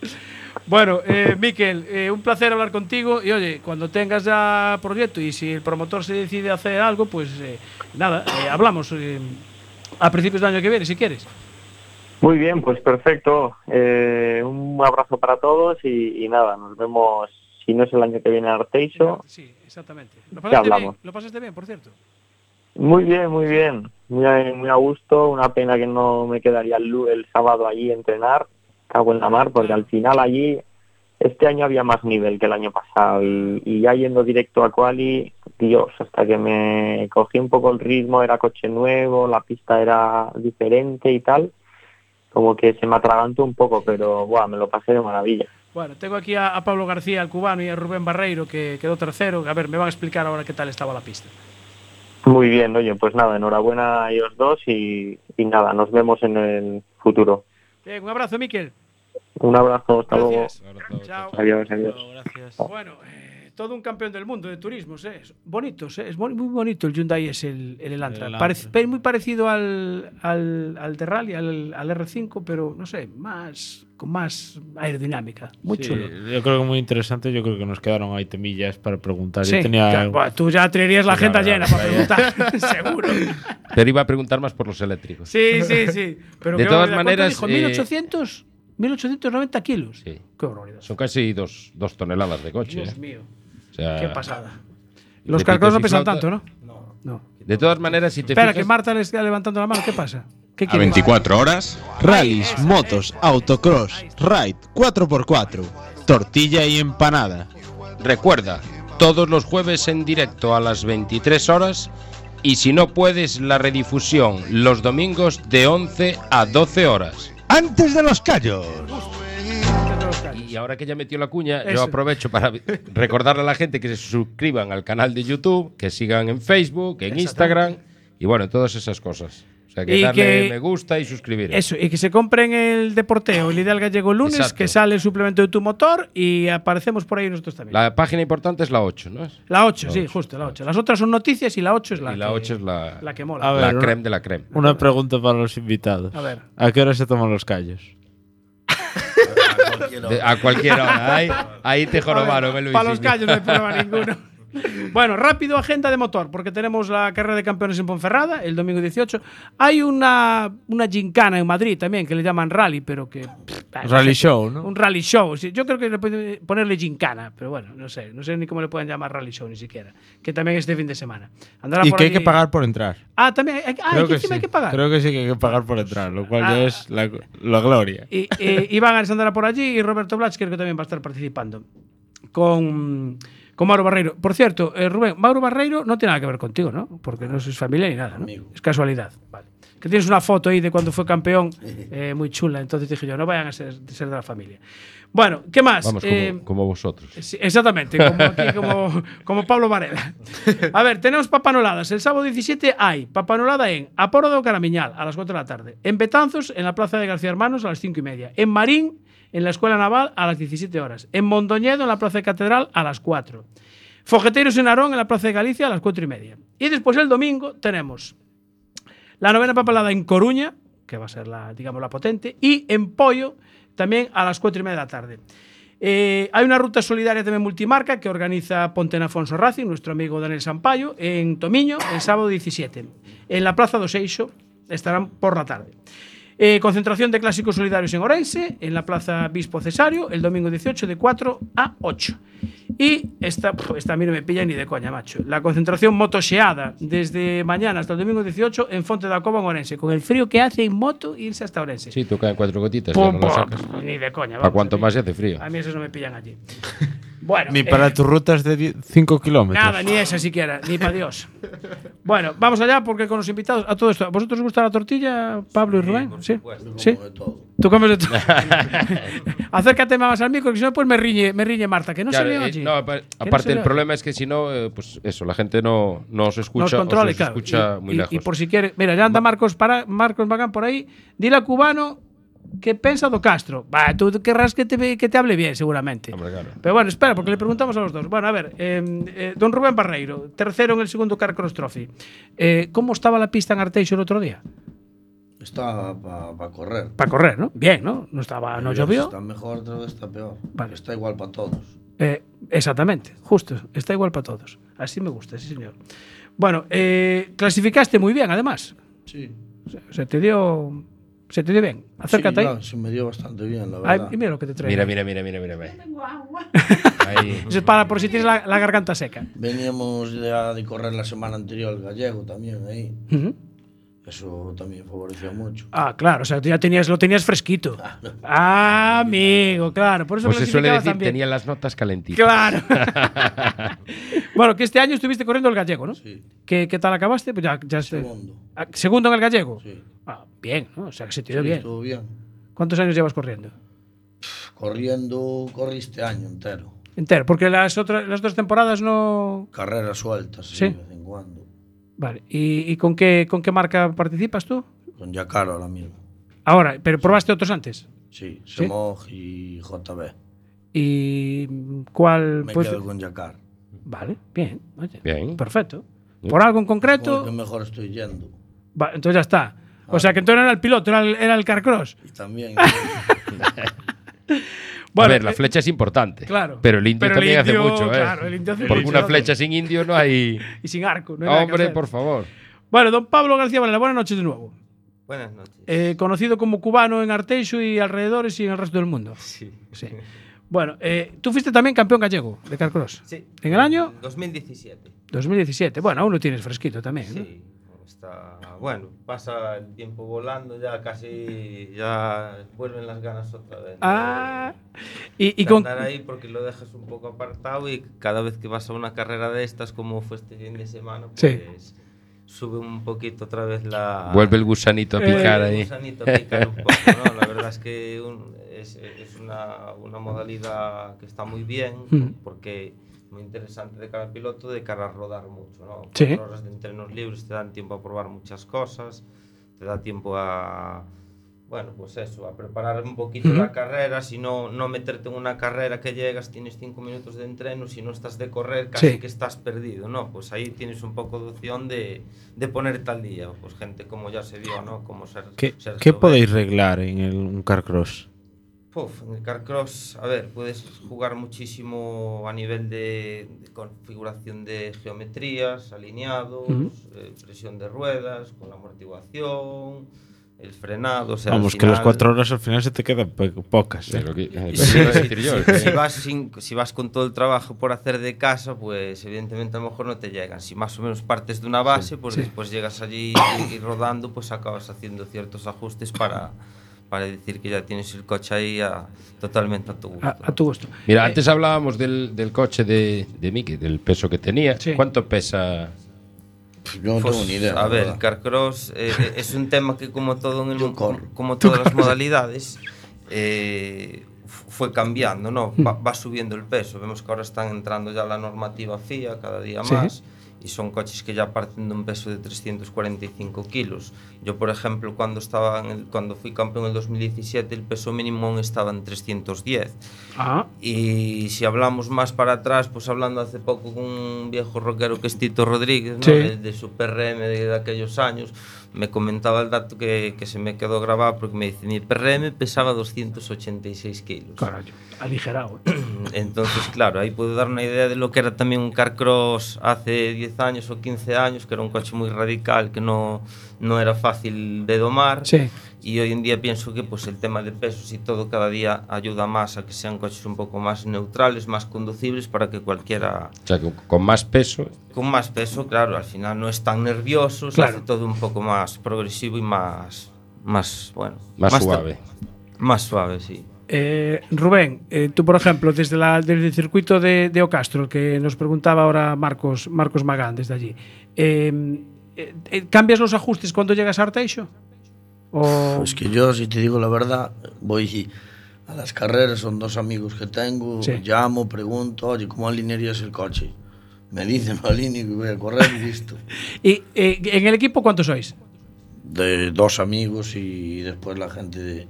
Bueno, eh, Miquel, eh, un placer hablar contigo. Y oye, cuando tengas ya proyecto y si el promotor se decide hacer algo, pues eh, nada, eh, hablamos eh, a principios del año que viene, si quieres. Muy bien, pues perfecto. Eh, un abrazo para todos y, y nada, nos vemos, si no es el año que viene, en Arteixo. Sí, exactamente. ¿Lo pasaste bien? ¿Lo pasaste bien, por cierto? Muy bien, muy bien. Muy, muy a gusto. Una pena que no me quedaría el, el sábado allí entrenar. Cago en la mar, porque al final allí este año había más nivel que el año pasado y, y ya yendo directo a quali, Dios, hasta que me cogí un poco el ritmo, era coche nuevo, la pista era diferente y tal, como que se me atragantó un poco, pero buah, me lo pasé de maravilla. Bueno, tengo aquí a, a Pablo García, el cubano, y a Rubén Barreiro, que quedó tercero. A ver, me van a explicar ahora qué tal estaba la pista. Muy bien, oye, pues nada, enhorabuena a ellos dos y, y nada, nos vemos en el futuro. Bien, un abrazo, Miquel. Un abrazo, hasta luego. Gracias. Chao. Adiós, adiós. Bueno, eh, todo un campeón del mundo de turismos, ¿eh? Es Bonitos, ¿eh? Es muy, muy bonito el Hyundai es el, el Elantra. El Parece- muy parecido al, al, al de Rally, al, al R5, pero no sé, más con más aerodinámica. Muy Sí, chulo. Yo creo que muy interesante. Yo creo que nos quedaron ahí temillas para preguntar. Sí, yo tenía. claro, bueno, tú ya traerías la agenda llena para preguntar, seguro. Pero iba a preguntar más por los eléctricos. Sí, sí, sí. Pero De todas barbaridad. ¿Cuánto maneras, dijo? eh, 1800, 1890 kilos. Sí. Qué barbaridad. Son casi dos, dos toneladas de coche. Dios ¿eh? mío. Sea, Qué pasada. Los cargos no pesan tanto, ¿no? No. De todas maneras, si te Espera, fijas- que Marta le está levantando la mano. ¿Qué pasa? ¿Qué A quiere? 24 horas, rallies, motos, autocross, ride, 4x4, tortilla y empanada. Recuerda, todos los jueves en directo a las 23 horas y si no puedes, la redifusión los domingos de 11 a 12 horas. Antes de los callos. Y ahora que ya metió la cuña, Eso. yo aprovecho para recordarle a la gente que se suscriban al canal de YouTube, que sigan en Facebook, en Instagram y bueno, todas esas cosas. O sea, que Y darle que- me gusta y suscribir. Eso, y que se compren el Deporteo, el Ideal Gallego el lunes, Exacto. que sale el suplemento de tu motor y aparecemos por ahí nosotros también. La, La página importante es la 8, ¿no? 8, sí, justo, la 8. Las otras son noticias y la 8 es la, y la que, 8 es la, la que mola. Ver, la creme de la creme. Una pregunta para los invitados. A ver. ¿A qué hora se toman los callos? De- a cualquier hora. Ahí, ahí te jorobaron, Luis. Para los callos no hay problema ninguno. Bueno, rápido agenda de motor, porque tenemos la carrera de campeones en Ponferrada el domingo 18. Hay una, una gincana en Madrid también que le llaman rally, pero que. pff, ah, Rally show, ¿no? Un rally show. sí. Yo creo que le pueden ponerle gincana, pero bueno, no sé. No sé ni cómo le pueden llamar rally show ni siquiera. Que también es este fin de semana. Andará Y por que hay que allí- pagar por entrar. Ah, también. hay- Ah, Creo que sí. hay que pagar. Creo que sí que hay que pagar por entrar, lo cual Ah. ya es la, la gloria. Y, eh, Iván andará por allí y Roberto Blach creo que también va a estar participando con, con Mauro Barreiro. Por cierto, eh, Rubén, Mauro Barreiro no tiene nada que ver contigo, ¿no? Porque no sois familia ni nada, ¿no? Es casualidad. Vale. que tienes una foto ahí de cuando fue campeón, eh, muy chula. Entonces dije yo, no vayan a ser, ser de la familia. Bueno, ¿qué más? Vamos, como, Eh, como vosotros. Sí, exactamente, como, aquí, como, como Pablo Varela. A ver, tenemos papanoladas. El sábado 17 hay papanolada en Aporo do Caramiñal a las 4 de la tarde. En Betanzos, en la Plaza de García Hermanos a las 5 y media. En Marín, en la Escuela Naval a las 17 horas. En Mondoñedo, en la Plaza de Catedral a las 4. Fogeteiros en Arón, en la Plaza de Galicia a las 4 y media. Y después el domingo tenemos la novena papelada en Coruña, que va a ser la, digamos, la potente, y en Pollo también a las 4 y media de la tarde. Eh, hay una ruta solidaria también multimarca que organiza Ponten Afonso Racing, nuestro amigo Daniel Sampaio, en Tomiño, el sábado 17. En la Plaza do Seixo estarán por la tarde. Eh, concentración de clásicos solidarios en Orense, en la Plaza Bispo Cesario, el domingo 18 de 4 a 8. Y esta, esta a mí no me pilla ni de coña, macho. La concentración motoseada desde mañana hasta el domingo 18 en Fonte da Cova en Orense, con el frío que hace en moto irse hasta Orense. Sí, tocan cuatro gotitas. Pum, no pum, ni de coña. ¿Para vamos, cuánto a mí- más se hace frío? A mí esos no me pillan allí. Bueno, Ni eh, para tus rutas de 5 kilómetros. Nada, ni esa siquiera, ni para Dios. Bueno, vamos allá porque con los invitados, a todo esto, ¿a vosotros os gusta la tortilla, Pablo y Rubén? Sí. ¿Sí? Tú comes de todo. Acércate más al micro, que si no, pues me riñe, me riñe Marta, que no Claro, se eh, allí. no, no aparte, se el le problema es que si no, eh, pues eso, la gente no, no os escucha, Nos o controle, se os claro. escucha y, muy y- lejos. y por si quiere, mira, ya anda Marcos para, Marcos Magán por ahí. Dile a Cubano que pensa do Castro. Va, tú querrás que te, que te hable bien, seguramente. Pero bueno, espera, porque le preguntamos a los dos. Bueno, a ver, eh, eh, don Rubén Barreiro, tercero en el segundo Carcross Trophy. Eh, ¿Cómo estaba la pista en Arteixo el otro día? Está para correr. Para correr, ¿no? Bien, ¿no? No estaba, no llovió. Está mejor, otra vez está peor. Vale. Está igual para todos. Eh, exactamente, justo. Está igual para todos. Así me gusta, sí, señor. Bueno, eh, clasificaste muy bien, además. Sí. Se, se te dio. ¿Se te dio bien? Acércate sí, ahí. No, se me dio bastante bien, la verdad. Ay, mira lo que te traigo. Mira, mira, mira, mira, mira. No tengo agua. Ahí. es para por si tienes la, la, garganta seca. Veníamos de, de correr la semana anterior al gallego también ahí. Uh -huh. Eso también favoreció mucho. Ah, claro, o sea, tú ya tenías, lo tenías fresquito. Ah, amigo, claro. Por eso Pues se suele decir, tenía las notas calentitas. Claro. bueno, que este año estuviste corriendo el gallego, ¿no? Sí. ¿Qué, qué tal acabaste? Pues ya, ya sé. Segundo. Ah, ¿Segundo en el gallego? Sí. Ah, bien, ¿no? O sea, que se te dio Sí, bien. estuvo bien. ¿Cuántos años llevas corriendo? Corriendo, corrí este año entero. Entero, porque las otras, las otras temporadas no. Carreras sueltas, sí, Sí. de vez en cuando. Vale. ¿Y, y con, qué, con qué marca participas tú? Con Yacaro ahora mismo. Ahora, pero probaste otros antes. Sí, ¿Sí? Semog y JB. ¿Y cuál? Me pues- quedo con Yacar. Vale, bien. Oye, Bien. perfecto. ¿Por algo en concreto? que mejor estoy yendo. Va, entonces ya está. O sea que entonces no era el piloto, era el, era el carcross. Y también. Bueno, a ver, la eh, flecha es importante. claro. Pero el indio Pero el también indio, hace mucho, ¿eh? claro, el indio hace Porque mucho, una flecha sin indio no hay. Y sin arco. no hay Hombre, por favor. Bueno, don Pablo García Varela, buenas noches de nuevo. Buenas noches. Eh, conocido como cubano en Arteixo y alrededores y en el resto del mundo. Sí. Sí. Bueno, eh, tú fuiste también campeón gallego de carcross. Sí. ¿En el año? 2017. 2017. Bueno, aún lo tienes fresquito también. ¿no? Bueno, pasa el tiempo volando, ya casi ya vuelven las ganas otra vez. Ah, y, y con. andar ahí porque lo dejas un poco apartado y cada vez que vas a una carrera de estas como fue este fin de semana, pues Sí. sube un poquito otra vez la... Vuelve el gusanito a picar el ahí. gusanito a picar un poco, ¿no? La verdad es que un- es, es una, una modalidad que está muy bien Mm. porque muy interesante de cara al piloto, de cara a rodar mucho, ¿no? Sí. Cuatro horas de entrenos libres te dan tiempo a probar muchas cosas, te da tiempo a, bueno, pues eso, a preparar un poquito Ujú. la carrera, si no, no meterte en una carrera que llegas, tienes cinco minutos de entreno, si no estás de correr, casi Sí. que estás perdido, ¿no? Pues ahí tienes un poco de opción de, de ponerte al día, pues gente como ya se vio, ¿no? Como ser, ¿Qué, Sergio qué podéis reglar en el, un carcross? Puf, en el Carcross, a ver, puedes jugar muchísimo a nivel de, de configuración de geometrías, alineados, Ujú. eh, presión de ruedas, con la amortiguación, el frenado. O sea, Vamos, al que las final- cuatro horas al final se te quedan pocas. ¿eh? Que- eh, si, yo, vas sin- si vas con todo el trabajo por hacer de casa, pues evidentemente a lo mejor no te llegan. Si más o menos partes de una base, pues sí. después llegas allí y, y rodando, pues acabas haciendo ciertos ajustes para, para decir que ya tienes el coche ahí a- totalmente a tu gusto. A, a tu gusto. Mira, Eh, antes hablábamos del, del coche de, de Miki, del peso que tenía. Sí. ¿Cuánto pesa yo no Pues, tengo ni idea, A ver, verdad. el carcross eh, eh, es un tema que como todo en el como Tú todas las modalidades eh, fue cambiando, ¿no? Va, va subiendo el peso. Vemos que ahora están entrando ya la normativa FIA cada día Sí. e son coches que ya parten dun peso de 345 kilos. Yo, por exemplo, cando estaba en el, cando fui campeón en el 2017, el peso mínimo aún estaba en 310. Ah. Y si hablamos más para atrás, pues hablando hace poco con un viejo rockero que es Tito Rodríguez, ¿no? Sí. de, de su PRM de, de aquellos años, me comentaba el dato que, que se me quedó grabado porque me dice, mi PRM pesaba 286 kilos. Carallo, aligerado. ¿eh? Entonces, claro, ahí puedo dar una idea de lo que era también un carcross hace 10 años o 15 años, que era un coche muy radical, que no, no era fácil de domar. Sí e hoy en día pienso que pues, el tema de pesos y todo cada día ayuda más a que sean coches un poco más neutrales, más conducibles para que cualquiera... O sea, que con más peso... Con más peso, claro, al final no es tan nervioso, claro. hace todo un poco más progresivo y más, más bueno... Más, suave. Más suave, sí. Eh, Rubén, eh, tú por ejemplo, desde, la, desde el circuito de, de, Ocastro, que nos preguntaba ahora Marcos, Marcos Magán desde allí, eh, eh ¿cambias los ajustes cuando llegas a Arteixo? O... Es pues que yo, si te digo la verdad, voy a las carreras, son dos amigos que tengo, sí. llamo, pregunto, oye, ¿cómo alinearías el coche? Me dicen, lo alineo y voy a correr y listo. ¿Y eh, en el equipo cuántos sois? De dos amigos y después la gente de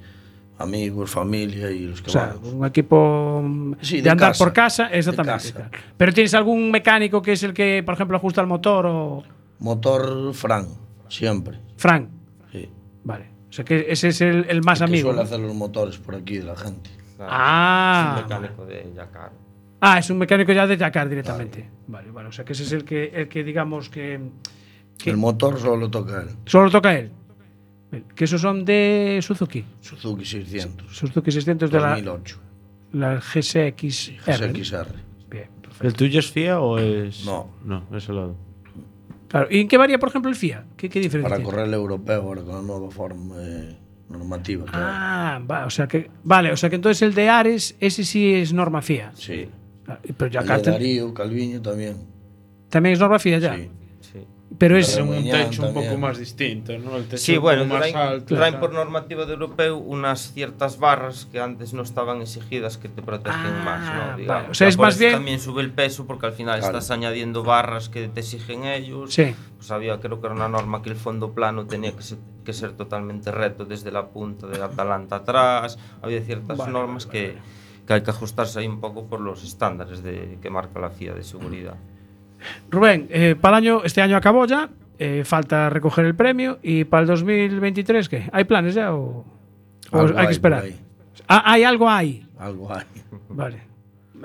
amigos, familia y los que o sea, vamos. Un equipo mm, sí, de, de, andar casa, por casa, exactamente. Casa. Pero tienes algún mecánico que es el que, por ejemplo, ajusta el motor o. Motor Fran, siempre. Fran. Sí. Vale. O sea que ese es el, el más El que amigo. suele hacer los motores por aquí de la gente. Ah, es un mecánico de Yacar. Ah, es un mecánico ya de Dakar directamente. Vale, vale. O sea que ese es el que, el que digamos que, que El motor solo toca él. solo toca él. Que esos son de Suzuki. Suzuki 600. Suzuki 600 de la, 2008. la GSX. GSXR. Bien. ¿El tuyo es FIA o es.? No. No, es el lado. Claro, e en que varía, por exemplo, el FIA? Que, que diferencia? Para correr el europeo agora con a nova forma eh, normativa. Claro. Ah, va, o sea que, vale, o sea que entonces el de Ares, ese sí es norma FIA. Sí. Claro, pero ya el de Darío, Calviño tamén. Tamén es norma FIA ya. Sí. Pero de un techo un poco también. más distinto, ¿no? El techo Sí, un bueno, traen, alto. traen por normativa de europeo unas ciertas barras que antes no estaban exigidas que te protegen Ah, más, ¿no? vale. O sea, es más bien- También sube el peso porque al final Claro. estás añadiendo barras que te exigen ellos. Sí. Pues había, creo que era una norma que el fondo plano tenía que ser, que ser totalmente recto desde la punta de Atalanta atrás. Había ciertas Vale, normas que, que hay que ajustarse ahí un poco por los estándares de, que marca la FIA de seguridad. Rubén, eh, para el año, este año acabó ya, eh, falta recoger el premio y para el 2023 ¿qué? ¿Hay planes ya o, hay que esperar? Ah, hay algo ahí. Algo hay. Vale.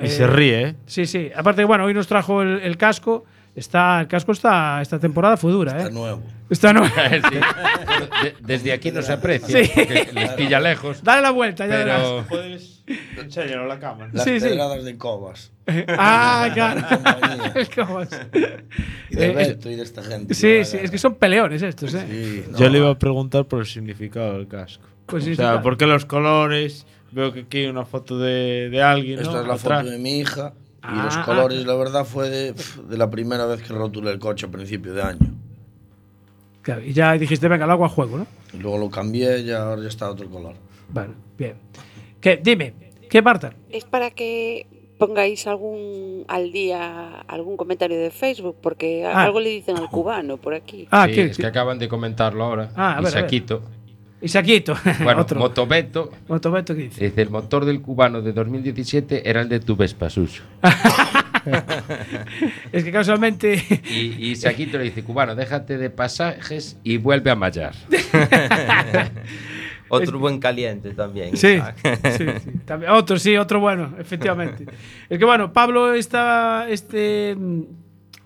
Y Eh, se ríe, ¿eh? Sí, sí. Aparte, bueno, hoy nos trajo el, el casco. Está, el casco está, esta temporada fue dura, Está ¿eh? nuevo. Está nuevo. Sí. De- desde aquí no se aprecia, Sí. porque les pilla lejos. Dale la vuelta, ya verás. Pero Puedes enseñarlo la cámara. Las Sí, sí. de Cobas. Ah, claro. El Cobas. Y de Eh, Beto y de esta gente. Sí, sí, es que son peleones estos, ¿eh? Sí, no. Yo le iba a preguntar por el significado del casco. Pues o significado. sea, ¿por qué los colores? Veo que aquí hay una foto de, de alguien, Esta ¿no? es la Atrás. foto de mi hija. Y Ah, los ah. colores, la verdad, fue de, de la primera vez que rotulé el coche a principio de año. Claro, y ya dijiste, venga, lo hago a juego, ¿no? Y luego lo cambié y ahora ya está otro color. Bueno, bien. ¿Qué? Dime, ¿qué, Marta? Es para que pongáis algún al día algún comentario de Facebook, porque Ah. algo le dicen al cubano por aquí. Ah, Sí, ¿qué? es que acaban de comentarlo ahora. Ah, a ver, a ver. Isaquito. Isaquito. Bueno, Otro. Motobeto Motobeto, ¿qué dice? dice: el motor del cubano de 2017 era el de tu Vespa, Suso. Es que casualmente. Y, y Isaquito le dice: cubano, déjate de pasajes y vuelve a mallar. Otro buen caliente también. Sí, sí, sí. También- otro, sí, otro bueno, efectivamente. Es que bueno, Pablo está, este,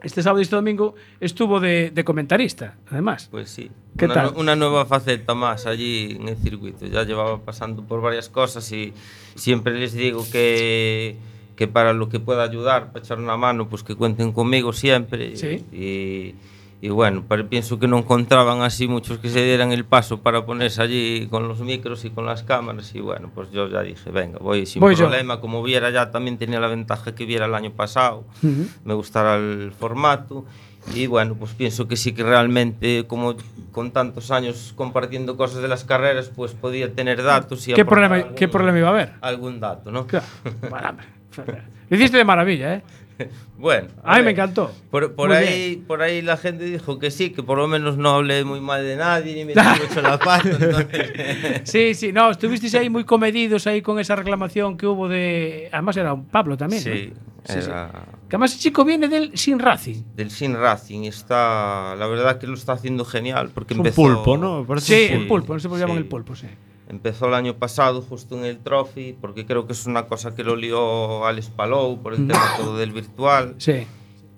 este sábado e este domingo estuvo de, de comentarista, además. Pues sí. ¿Qué una, tal? Una nueva faceta más allí en el circuito. Ya llevaba pasando por varias cosas y siempre les digo que, que para lo que pueda ayudar, para echar una mano, pues que cuenten conmigo siempre. Sí. Y, y bueno, pero pienso que no encontraban así muchos que se dieran el paso para ponerse allí con los micros y con las cámaras. Y bueno, pues yo ya dije, venga, voy sin Voy yo. problema. Como viera ya también tenía la ventaja que viera el año pasado Ujú. me gustara el formato Y bueno, pues pienso que sí que realmente, como con tantos años compartiendo cosas de las carreras, pues podía tener datos y ¿Qué problema, algún- ¿Qué problema iba a haber? algún dato, ¿no? Hombre, Lo hiciste de maravilla, ¿eh? Bueno, A mí ver, me encantó. Por, por ahí, por ahí la gente dijo que sí, que por lo menos no hablé muy mal de nadie ni me mucho la pata. entonces- Sí, sí, no, estuvisteis ahí muy comedidos ahí con esa reclamación que hubo de. Además era un Pablo también. ¿no? Sí, Sí, sí. era Que además el chico viene del Sin Racing. del Sin Racing. Está, la verdad que lo está haciendo genial porque Es un empezó. pulpo, ¿no? Parece Sí, el pulpo, no sé por qué llaman sí. el pulpo, sí. Empezó el año pasado justo en el Trophy, porque creo que es una cosa que lo lió Alex Palou por el Mm. tema todo del virtual. Sí.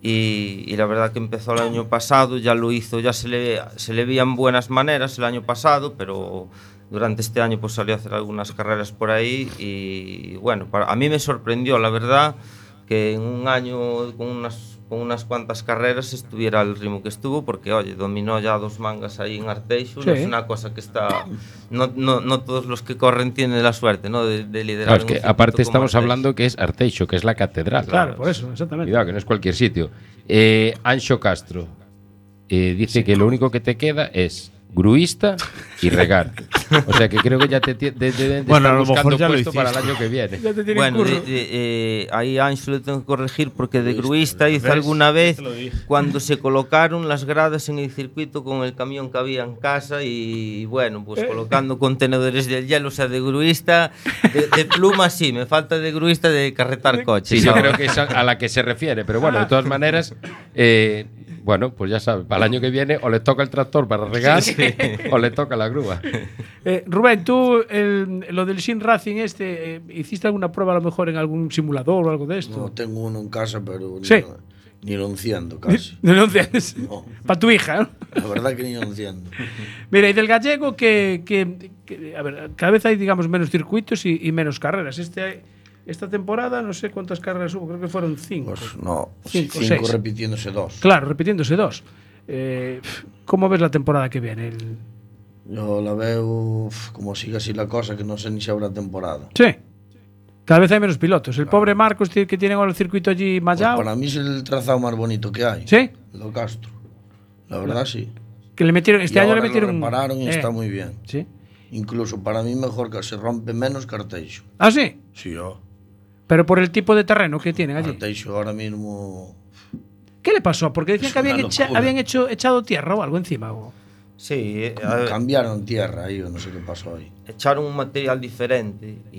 Y, y la verdad que empezó el año pasado, ya lo hizo, ya se le, se le veían buenas maneras el año pasado, pero durante este año pues salió a hacer algunas carreras por ahí y bueno, para, a mí me sorprendió la verdad que en un año con unas, con unas cuantas carreras estuviera al ritmo que estuvo, porque oye, dominó ya dos mangas ahí en Arteixo, no es una cosa que está, no, no, no todos los que corren tienen la suerte ¿no? de, de liderar. Claro, es que aparte estamos Arteixo. hablando que es Arteixo, que es la catedral. Claro, por eso, exactamente. Cuidado, que no es cualquier sitio. Eh, Ancho Castro eh, dice que lo único que te queda es gruista y regar. O sea que creo que ya te, ti- de- de- de Bueno, estar a lo buscando mejor ya lo para el año que viene. Bueno, de- de- eh, ahí a Ancho le tengo que corregir porque de gruista hizo ¿ves? alguna vez Te cuando se colocaron las gradas en el circuito con el camión que había en casa y bueno, pues colocando contenedores del hielo, o sea, de gruista, de, de pluma sí, me falta de gruista de carretar coches. Sí, yo ahora. creo que es a, la que se refiere, pero bueno, de todas maneras, eh, bueno, pues ya sabes, para el año que viene o le toca el tractor para regar Sí. o le toca la grúa. Eh, Rubén, tú, el- lo del Sin Racing este, eh, ¿hiciste alguna prueba a lo mejor en algún simulador o algo de esto? No, tengo uno en casa, pero ni, Sí. lo, ni lo enciendo casi. No lo entiendes. Para tu hija, ¿no? La verdad que ni lo enciendo. Mira, y del gallego que, que- que, a ver, cada vez hay, digamos, menos circuitos y, y menos carreras. Este, esta temporada no sé cuántas carreras hubo, creo que fueron cinco. Pues no, Cinco, cinco, seis. repitiéndose dos. Claro, repitiéndose dos. Eh, ¿Cómo ves la temporada que viene? El- Yo la veo uf, como sigue así la cosa, que no sé ni si habrá temporada. Sí. Cada vez hay menos pilotos. El pobre Marcos que tienen ahora el circuito allí Pues mallado, para mí es el trazado más bonito que hay. ¿Sí? Lo Castro. La verdad sí. que le metieron, este Y año le ahora lo metieron... repararon y eh, está muy bien. Sí. Incluso para mí mejor que se rompe menos que Arteixo. Ah, sí. Sí, yo. Pero por el tipo de terreno que tienen allí. Arteixo ahora mismo ¿Qué le pasó? Porque decían Es que habían, hecho, echado tierra o algo encima. o- Sí, eh, a ver, cambiaron tierra ahí, no sé qué pasó ahí. echaron un material diferente y,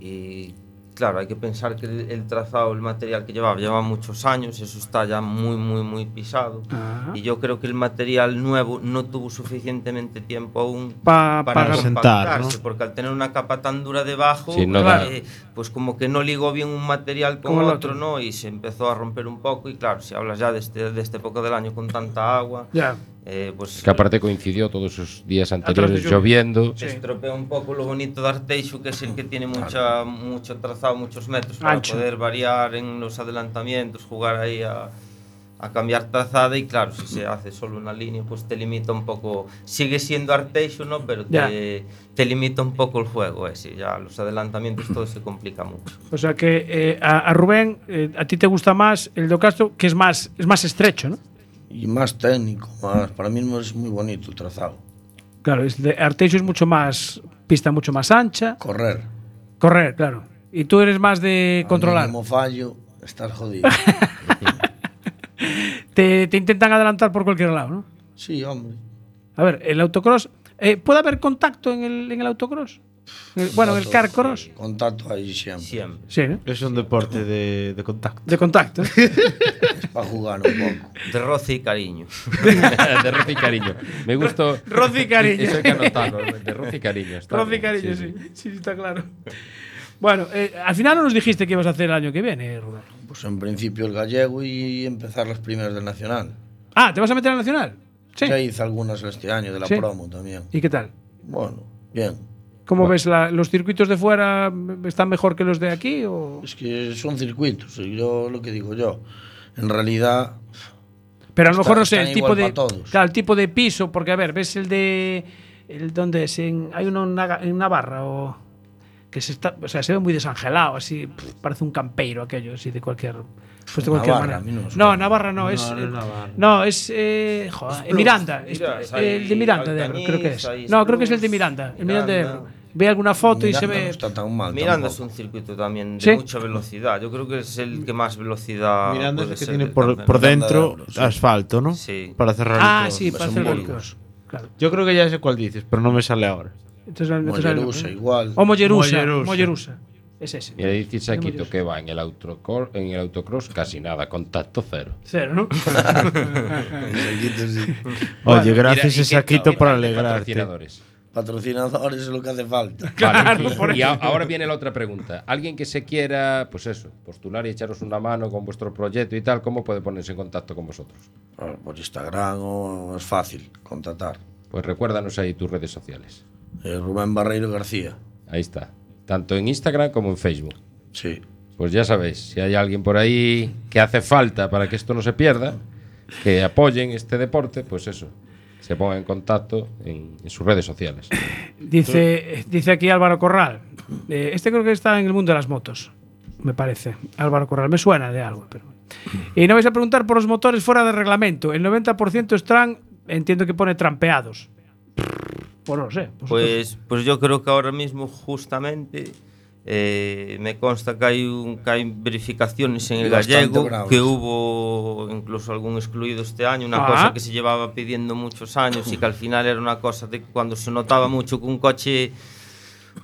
y, claro, hay que pensar que el, el trazado, el material que llevaba, lleva muchos años, eso está ya muy, muy, muy pisado. Ajá. Y yo creo que el material nuevo no tuvo suficientemente tiempo aún Pa- para para sentar, compactarse, ¿no? porque al tener una capa tan dura debajo, Sí, no da. eh, pues como que no ligó bien un material con Como el otro. ¿no? Y se empezó a romper un poco y claro, si hablas ya de este, de esta época del año con tanta agua, Ya. Eh, pues Que aparte coincidió todos esos días anteriores lloviendo. se estropea un poco lo bonito de Arteixo, que es el que tiene mucha, mucho trazado, muchos metros para Ancho. poder variar en los adelantamientos, jugar ahí a, a cambiar trazada y claro, si se hace solo una línea, pues te limita un poco, sigue siendo Arteixo, ¿no? Pero te, te limita un poco el juego, ese, ya los adelantamientos todo se complica mucho. O sea que eh, a, a Rubén, eh, a ti te gusta más el de Ocastro, que es más, es más estrecho, ¿no? Y más técnico, más. Para mí es muy bonito el trazado. Claro, es de Arteixo es mucho más, pista mucho más ancha. Correr. Correr, claro. Y tú eres más de controlar. Como fallo, estás jodido. Te, te intentan adelantar por cualquier lado, ¿no? sí, hombre. A ver, el autocross. eh, ¿Puede haber contacto en el, en el autocross? Eh, Bueno, en el car cross. Contacto ahí siempre. Siempre. Sí, ¿no? Es un deporte de, de contacto. De contacto. Es para jugar un poco. De roce y cariño. de roce y cariño. Me gustó. Roce y cariño. Eso hay que anotarlo. De roce y cariño. Roce y cariño, sí. Sí, sí, está claro. Bueno, eh, al final no nos dijiste que ibas a hacer el año que viene, Rubén. Pues en principio el gallego y empezar las primeras del Nacional. Ah, ¿te vas a meter al Nacional? Sí. Ya hice algunas este año de la Sí. promo también. ¿Y qué tal? Bueno, bien. ¿Cómo ves la- los circuitos de fuera? ¿Están mejor que los de aquí? O? Es que son circuitos, yo lo que digo yo. En realidad, Pero a lo Está- mejor no sé, el tipo de. pa' todos. Claro, el tipo de piso, porque a ver, ves el de. El, ¿Dónde es? En, hay uno en, Navarra o. Que se está. O sea, se ve muy desangelado, así. parece un campeiro aquello, así de cualquier. Pues de cualquier Navarra, manera. no Navarra no, No, es. no es eh, Navarra. No, es. eh, joder. Miranda. es- Mira, el de Miranda, de Ebro, creo que es. No, creo que es el de Miranda. El Miranda de Ebro. Ve alguna foto y se ve. no está tan mal. Miranda es un circuito también de ¿Sí? mucha velocidad. Yo creo que es el que más velocidad. Miranda es el que tiene por, dentro sí. asfalto, ¿no? Sí. Para cerrar Ah, el sí, Pues para hacer el. Claro. Yo creo que ya sé cuál dices, pero no me sale ahora. Entonces, entonces- Mollerusa, igual. O Mollerusa. Mollerusa. Es ese. Y ahí dice Saquito que va en el, autocor- en el autocross casi nada, contacto cero. Cero, ¿no? Saquito, sí. Oye, gracias Mira, a ¿y qué- Saquito de alegrarte. Patrocinadores? Patrocinadores es lo que hace falta. Vale, y ahora viene la otra pregunta. Alguien que se quiera, pues eso, postular y echaros una mano con vuestro proyecto y tal, ¿cómo puede ponerse en contacto con vosotros? Por por Instagram o es fácil contactar. Pues recuérdanos ahí tus redes sociales. Eh, Rubén Barreiro García. Ahí está. Tanto en Instagram como en Facebook. Sí. Pues ya sabéis, si hay alguien por ahí que hace falta para que esto no se pierda, que apoyen este deporte, pues eso, se pongan en contacto en, en sus redes sociales. Dice, dice aquí Álvaro Corral. eh, este creo que está en el mundo de las motos, me parece. Álvaro Corral, me suena de algo. Pero... Y no vais a preguntar por los motores fuera de reglamento. El 90% están, entiendo que pone trampeados. Pues no lo sé. Pues, pues yo creo que ahora mismo justamente Eh, me consta que hai un que hai verificaciones en el gallego bravos. que hubo incluso algún excluido este año, una ah. cosa que se llevaba pidiendo muchos años y que al final era una cosa de que cuando se notaba mucho que un coche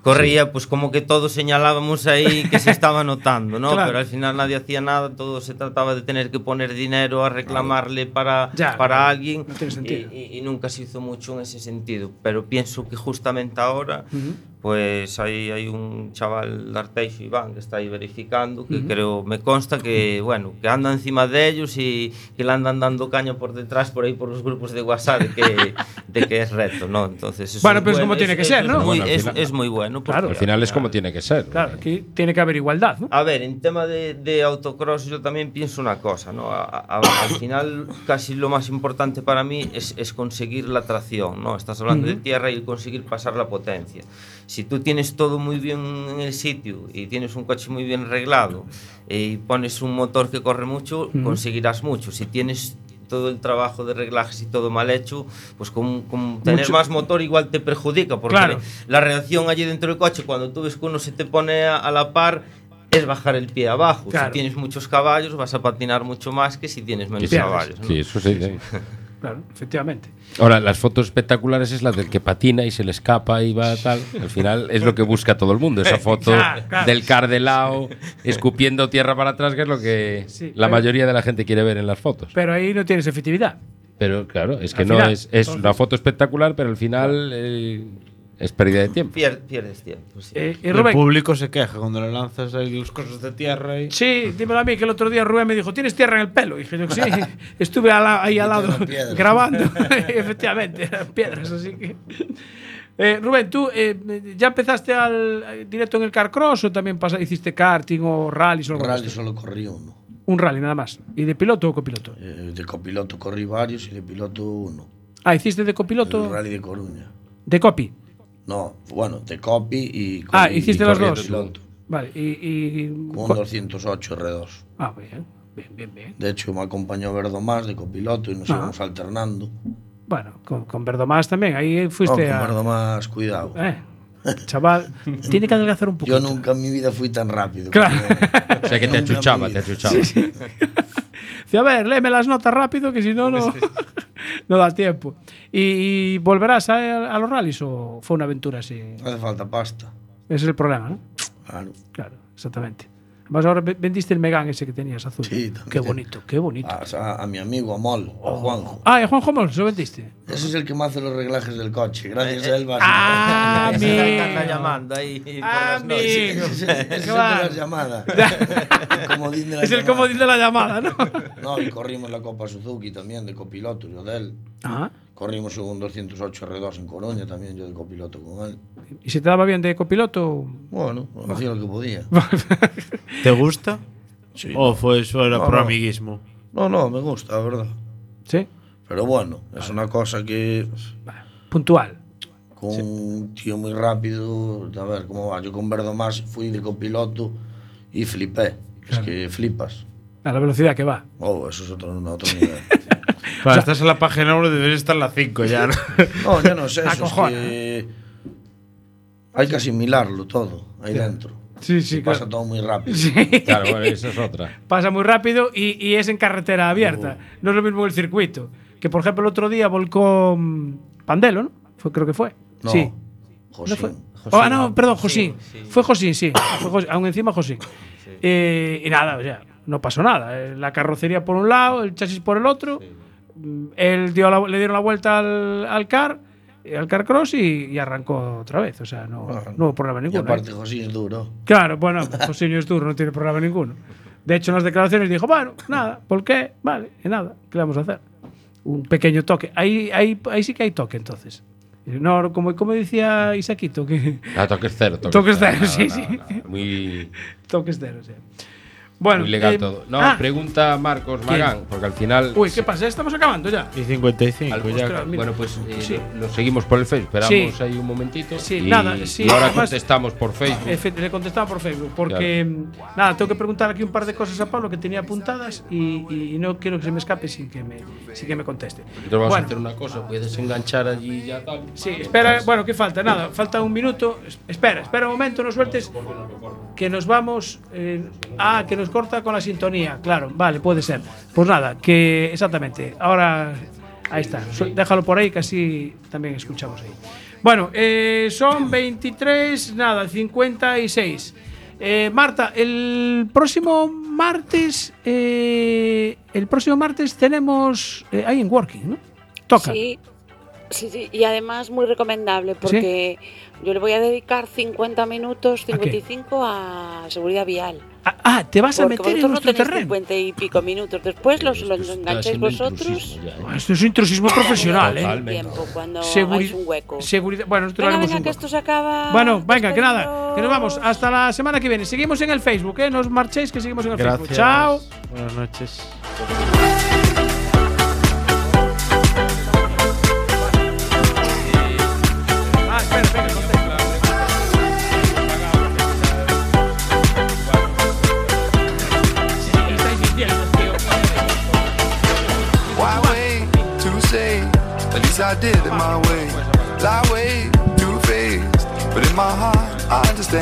corría, pues como que todos señalábamos ahí que se estaba notando, ¿no? Claro. Pero al final nadie hacía nada, todo se trataba de tener que poner dinero a reclamarle para, ya, para alguien no tiene y, y, y, nunca se hizo mucho en ese sentido. Pero pienso que justamente ahora uh -huh. Pues hay, hay un chaval de Arteixo, Iván, que está ahí verificando, que creo, me consta que, bueno, que anda encima de ellos y que le andan dando caña por detrás, por ahí por los grupos de WhatsApp, de que, de que es reto, ¿no? Entonces, Bueno, pero es como tiene que ser, ¿no? muy- Bueno, al es, muy bueno. porque Claro. Al final es como tiene que ser. Claro, aquí tiene que haber igualdad, ¿no? a ver, en tema de, de autocross yo también pienso una cosa, ¿no? A- a- al final casi lo más importante para mí es, es conseguir la tracción, ¿no? Estás hablando de tierra y conseguir pasar la potencia. Si tú tienes todo muy bien en el sitio y tienes un coche muy bien arreglado y pones un motor que corre mucho, conseguirás mucho. Si tienes todo el trabajo de reglajes y todo mal hecho, pues con, con tener Mucho- más motor igual te perjudica, porque Claro. la reacción allí dentro del coche, cuando tú ves que uno se te pone a, a la par, es bajar el pie abajo. Claro. Si tienes muchos caballos, vas a patinar mucho más que si tienes menos Sí, caballos. ¿no? Sí, eso sí. sí. Claro, efectivamente. Ahora, las fotos espectaculares es la del que patina y se le escapa y va tal. Al final es lo que busca todo el mundo. Esa foto Claro, claro. del car de lado, escupiendo tierra para atrás, que es lo que Sí, la pero- mayoría de la gente quiere ver en las fotos. Pero ahí no tienes efectividad. Pero claro, es que Al no final, es, es entonces- una foto espectacular, pero al final eh, es pérdida de tiempo. Pier- pierdes tiempo. sí. Eh, y El Rubén, público se queja cuando le lanzas los cosas de tierra y... Sí, dímelo a mí, que el otro día Rubén me dijo, ¿tienes tierra en el pelo? Y dije yo, sí, estuve la- ahí al lado grabando. Efectivamente, eran piedras, así que... Eh, Rubén, ¿tú eh, ya empezaste al eh, directo en el Carcross o también pasa- hiciste karting o rallies o algo Rally solo corrí uno. Un rally nada más. ¿Y de piloto o copiloto? Eh, de copiloto corrí varios y de piloto uno. Ah, ¿hiciste de El copiloto? Rally de Coruña. De copy. No, bueno, de copy y Ah, corrí- hiciste y los dos. piloto. Vale, y... y- Con un co- 208 R2. Ah, bien, bien, bien, bien. De hecho, me acompañó Verdomás de copiloto y nos Ah. íbamos alternando. Bueno, con, con Verdomás también, ahí No, fuiste con a... Verdomás, cuidado. Eh, Chaval, tiene que adelgazar un poquito. Yo nunca en mi vida fui tan rápido. Claro. o sea que te achuchaba, te achuchaba. Sí, sí. sí, a ver, léeme las notas rápido que si no, no, no da tiempo. ¿Y, y volverás a, a, los rallies o fue una aventura así? No hace falta pasta. Ese es el problema, ¿no? Claro. Claro, exactamente. Además, ahora ve- vendiste el Megan ese que tenías azul. Sí, qué también. bonito, qué bonito. A, a- a mi amigo Amol, a Juanjo. Ah, a Juanjo Mol, ¿se lo vendiste? Ese es el que me hace los reglajes del coche. Gracias a él vas Ah, Ese es el que anda amigo. llamando ahí Ah, amigo. Ese es el de las llamadas. Comodín de la Es el llamada. comodín de la llamada, ¿no? No, y corrimos la Copa Suzuki también de copiloto, yo de él. Ajá. Corrimos un 208 R2 en Coruña también, yo de copiloto con él. ¿Y se te daba bien de copiloto? Bueno, hacía lo que podía. ¿Te gusta? Sí. ¿O fue solo No, por no. amiguismo? No, no, me gusta, la verdad. Sí, Pero bueno, es una cosa que puntual. con un tío muy rápido, a ver cómo va. Yo con Verdomás fui de copiloto y flipé. Es que flipas. A la velocidad que va. Oh, eso es otro, otro nivel. Estás en la página 1 deberías estar en la 5 ya. ¿no? No, ya no es eso. Es Acojona. que hay que asimilarlo todo ahí dentro. Sí, sí, Y pasa claro. todo muy rápido. Sí. Claro, bueno, esa es otra. Pasa muy rápido y, y es en carretera abierta. No es lo mismo el circuito. Que por ejemplo el otro día volcó Pandelo, ¿no? Fue, creo que fue. No, Sí. José. ¿No fue? Oh, ah, no, perdón, Josín. Fue Josín, sí. Fue Josín, aún encima Josín. Eh, y nada, o sea, no pasó nada. Eh, La carrocería por un lado, el chasis por el otro. Él dio la- le dieron la vuelta al, al car, al car cross y, y arrancó otra vez. O sea, no, no hubo problema Y ninguno. aparte, ¿eh? José es duro. Claro, bueno, José es duro, no tiene problema ninguno. De hecho, en las declaraciones dijo, bueno, nada, ¿por qué? Vale, y nada, ¿qué le vamos a hacer? Un pequeño toque. Ahí, ahí, ahí sí que hay toque, entonces. No, como, como decía Isaquito, que Ah, toques cero. Toques, Toques cero, Nada, sí, nada, sí. nada. Muy, toques cero, sí. Bueno, muy legal eh, todo. No, ah, pregunta Marcos ¿Quién? Magán, porque al final. Uy, ¿qué pasa? Estamos acabando ya. Y 55 Al- ya. Ostras. Bueno, pues eh, Sí. lo, lo seguimos por el Facebook. Esperamos Sí. ahí un momentito. Sí, y, nada, sí, y ahora además- contestamos por Facebook. Efe- Le contestaba por Facebook, porque mm, nada, tengo que preguntar aquí un par de cosas a Pablo que tenía apuntadas y, y no quiero que se me escape sin que me, sin que me conteste. Entonces vamos Bueno. a hacer una cosa, puedes enganchar allí ya tal. Sí, espera, bueno, ¿qué falta? Nada, falta un minuto. Es- Espera, espera un momento, no sueltes. Que nos vamos. eh, ah, que nos corta con la sintonía. Claro, vale, puede ser. Pues nada, que exactamente. Ahora, ahí está. Déjalo por ahí, que así también escuchamos ahí. Bueno, eh, son 23, nada, 56. Eh, Marta, el próximo martes. eh, el próximo martes tenemos. eh, ahí en Working, ¿no? Toca. Sí, sí, sí, y además muy recomendable porque yo le voy a dedicar 50 minutos, 55 a, seguridad vial. Ah, te vas a Porque meter en no nuestro tenéis terreno. 50 y pico minutos. Después los, los engancháis vosotros. Esto es intrusismo profesional, ¿eh? Tiempo cuando Seguri- un hueco. Seguridad. Bueno, nosotros Venga, venga, un que esto se acaba. Bueno, venga, que nada, que nos vamos. Hasta la semana que viene. Seguimos en el Facebook, ¿eh? No os marchéis, que seguimos en el Gracias. Facebook. Chao. Buenas noches. I did it my way. Lie way too phased, but in my heart I understand.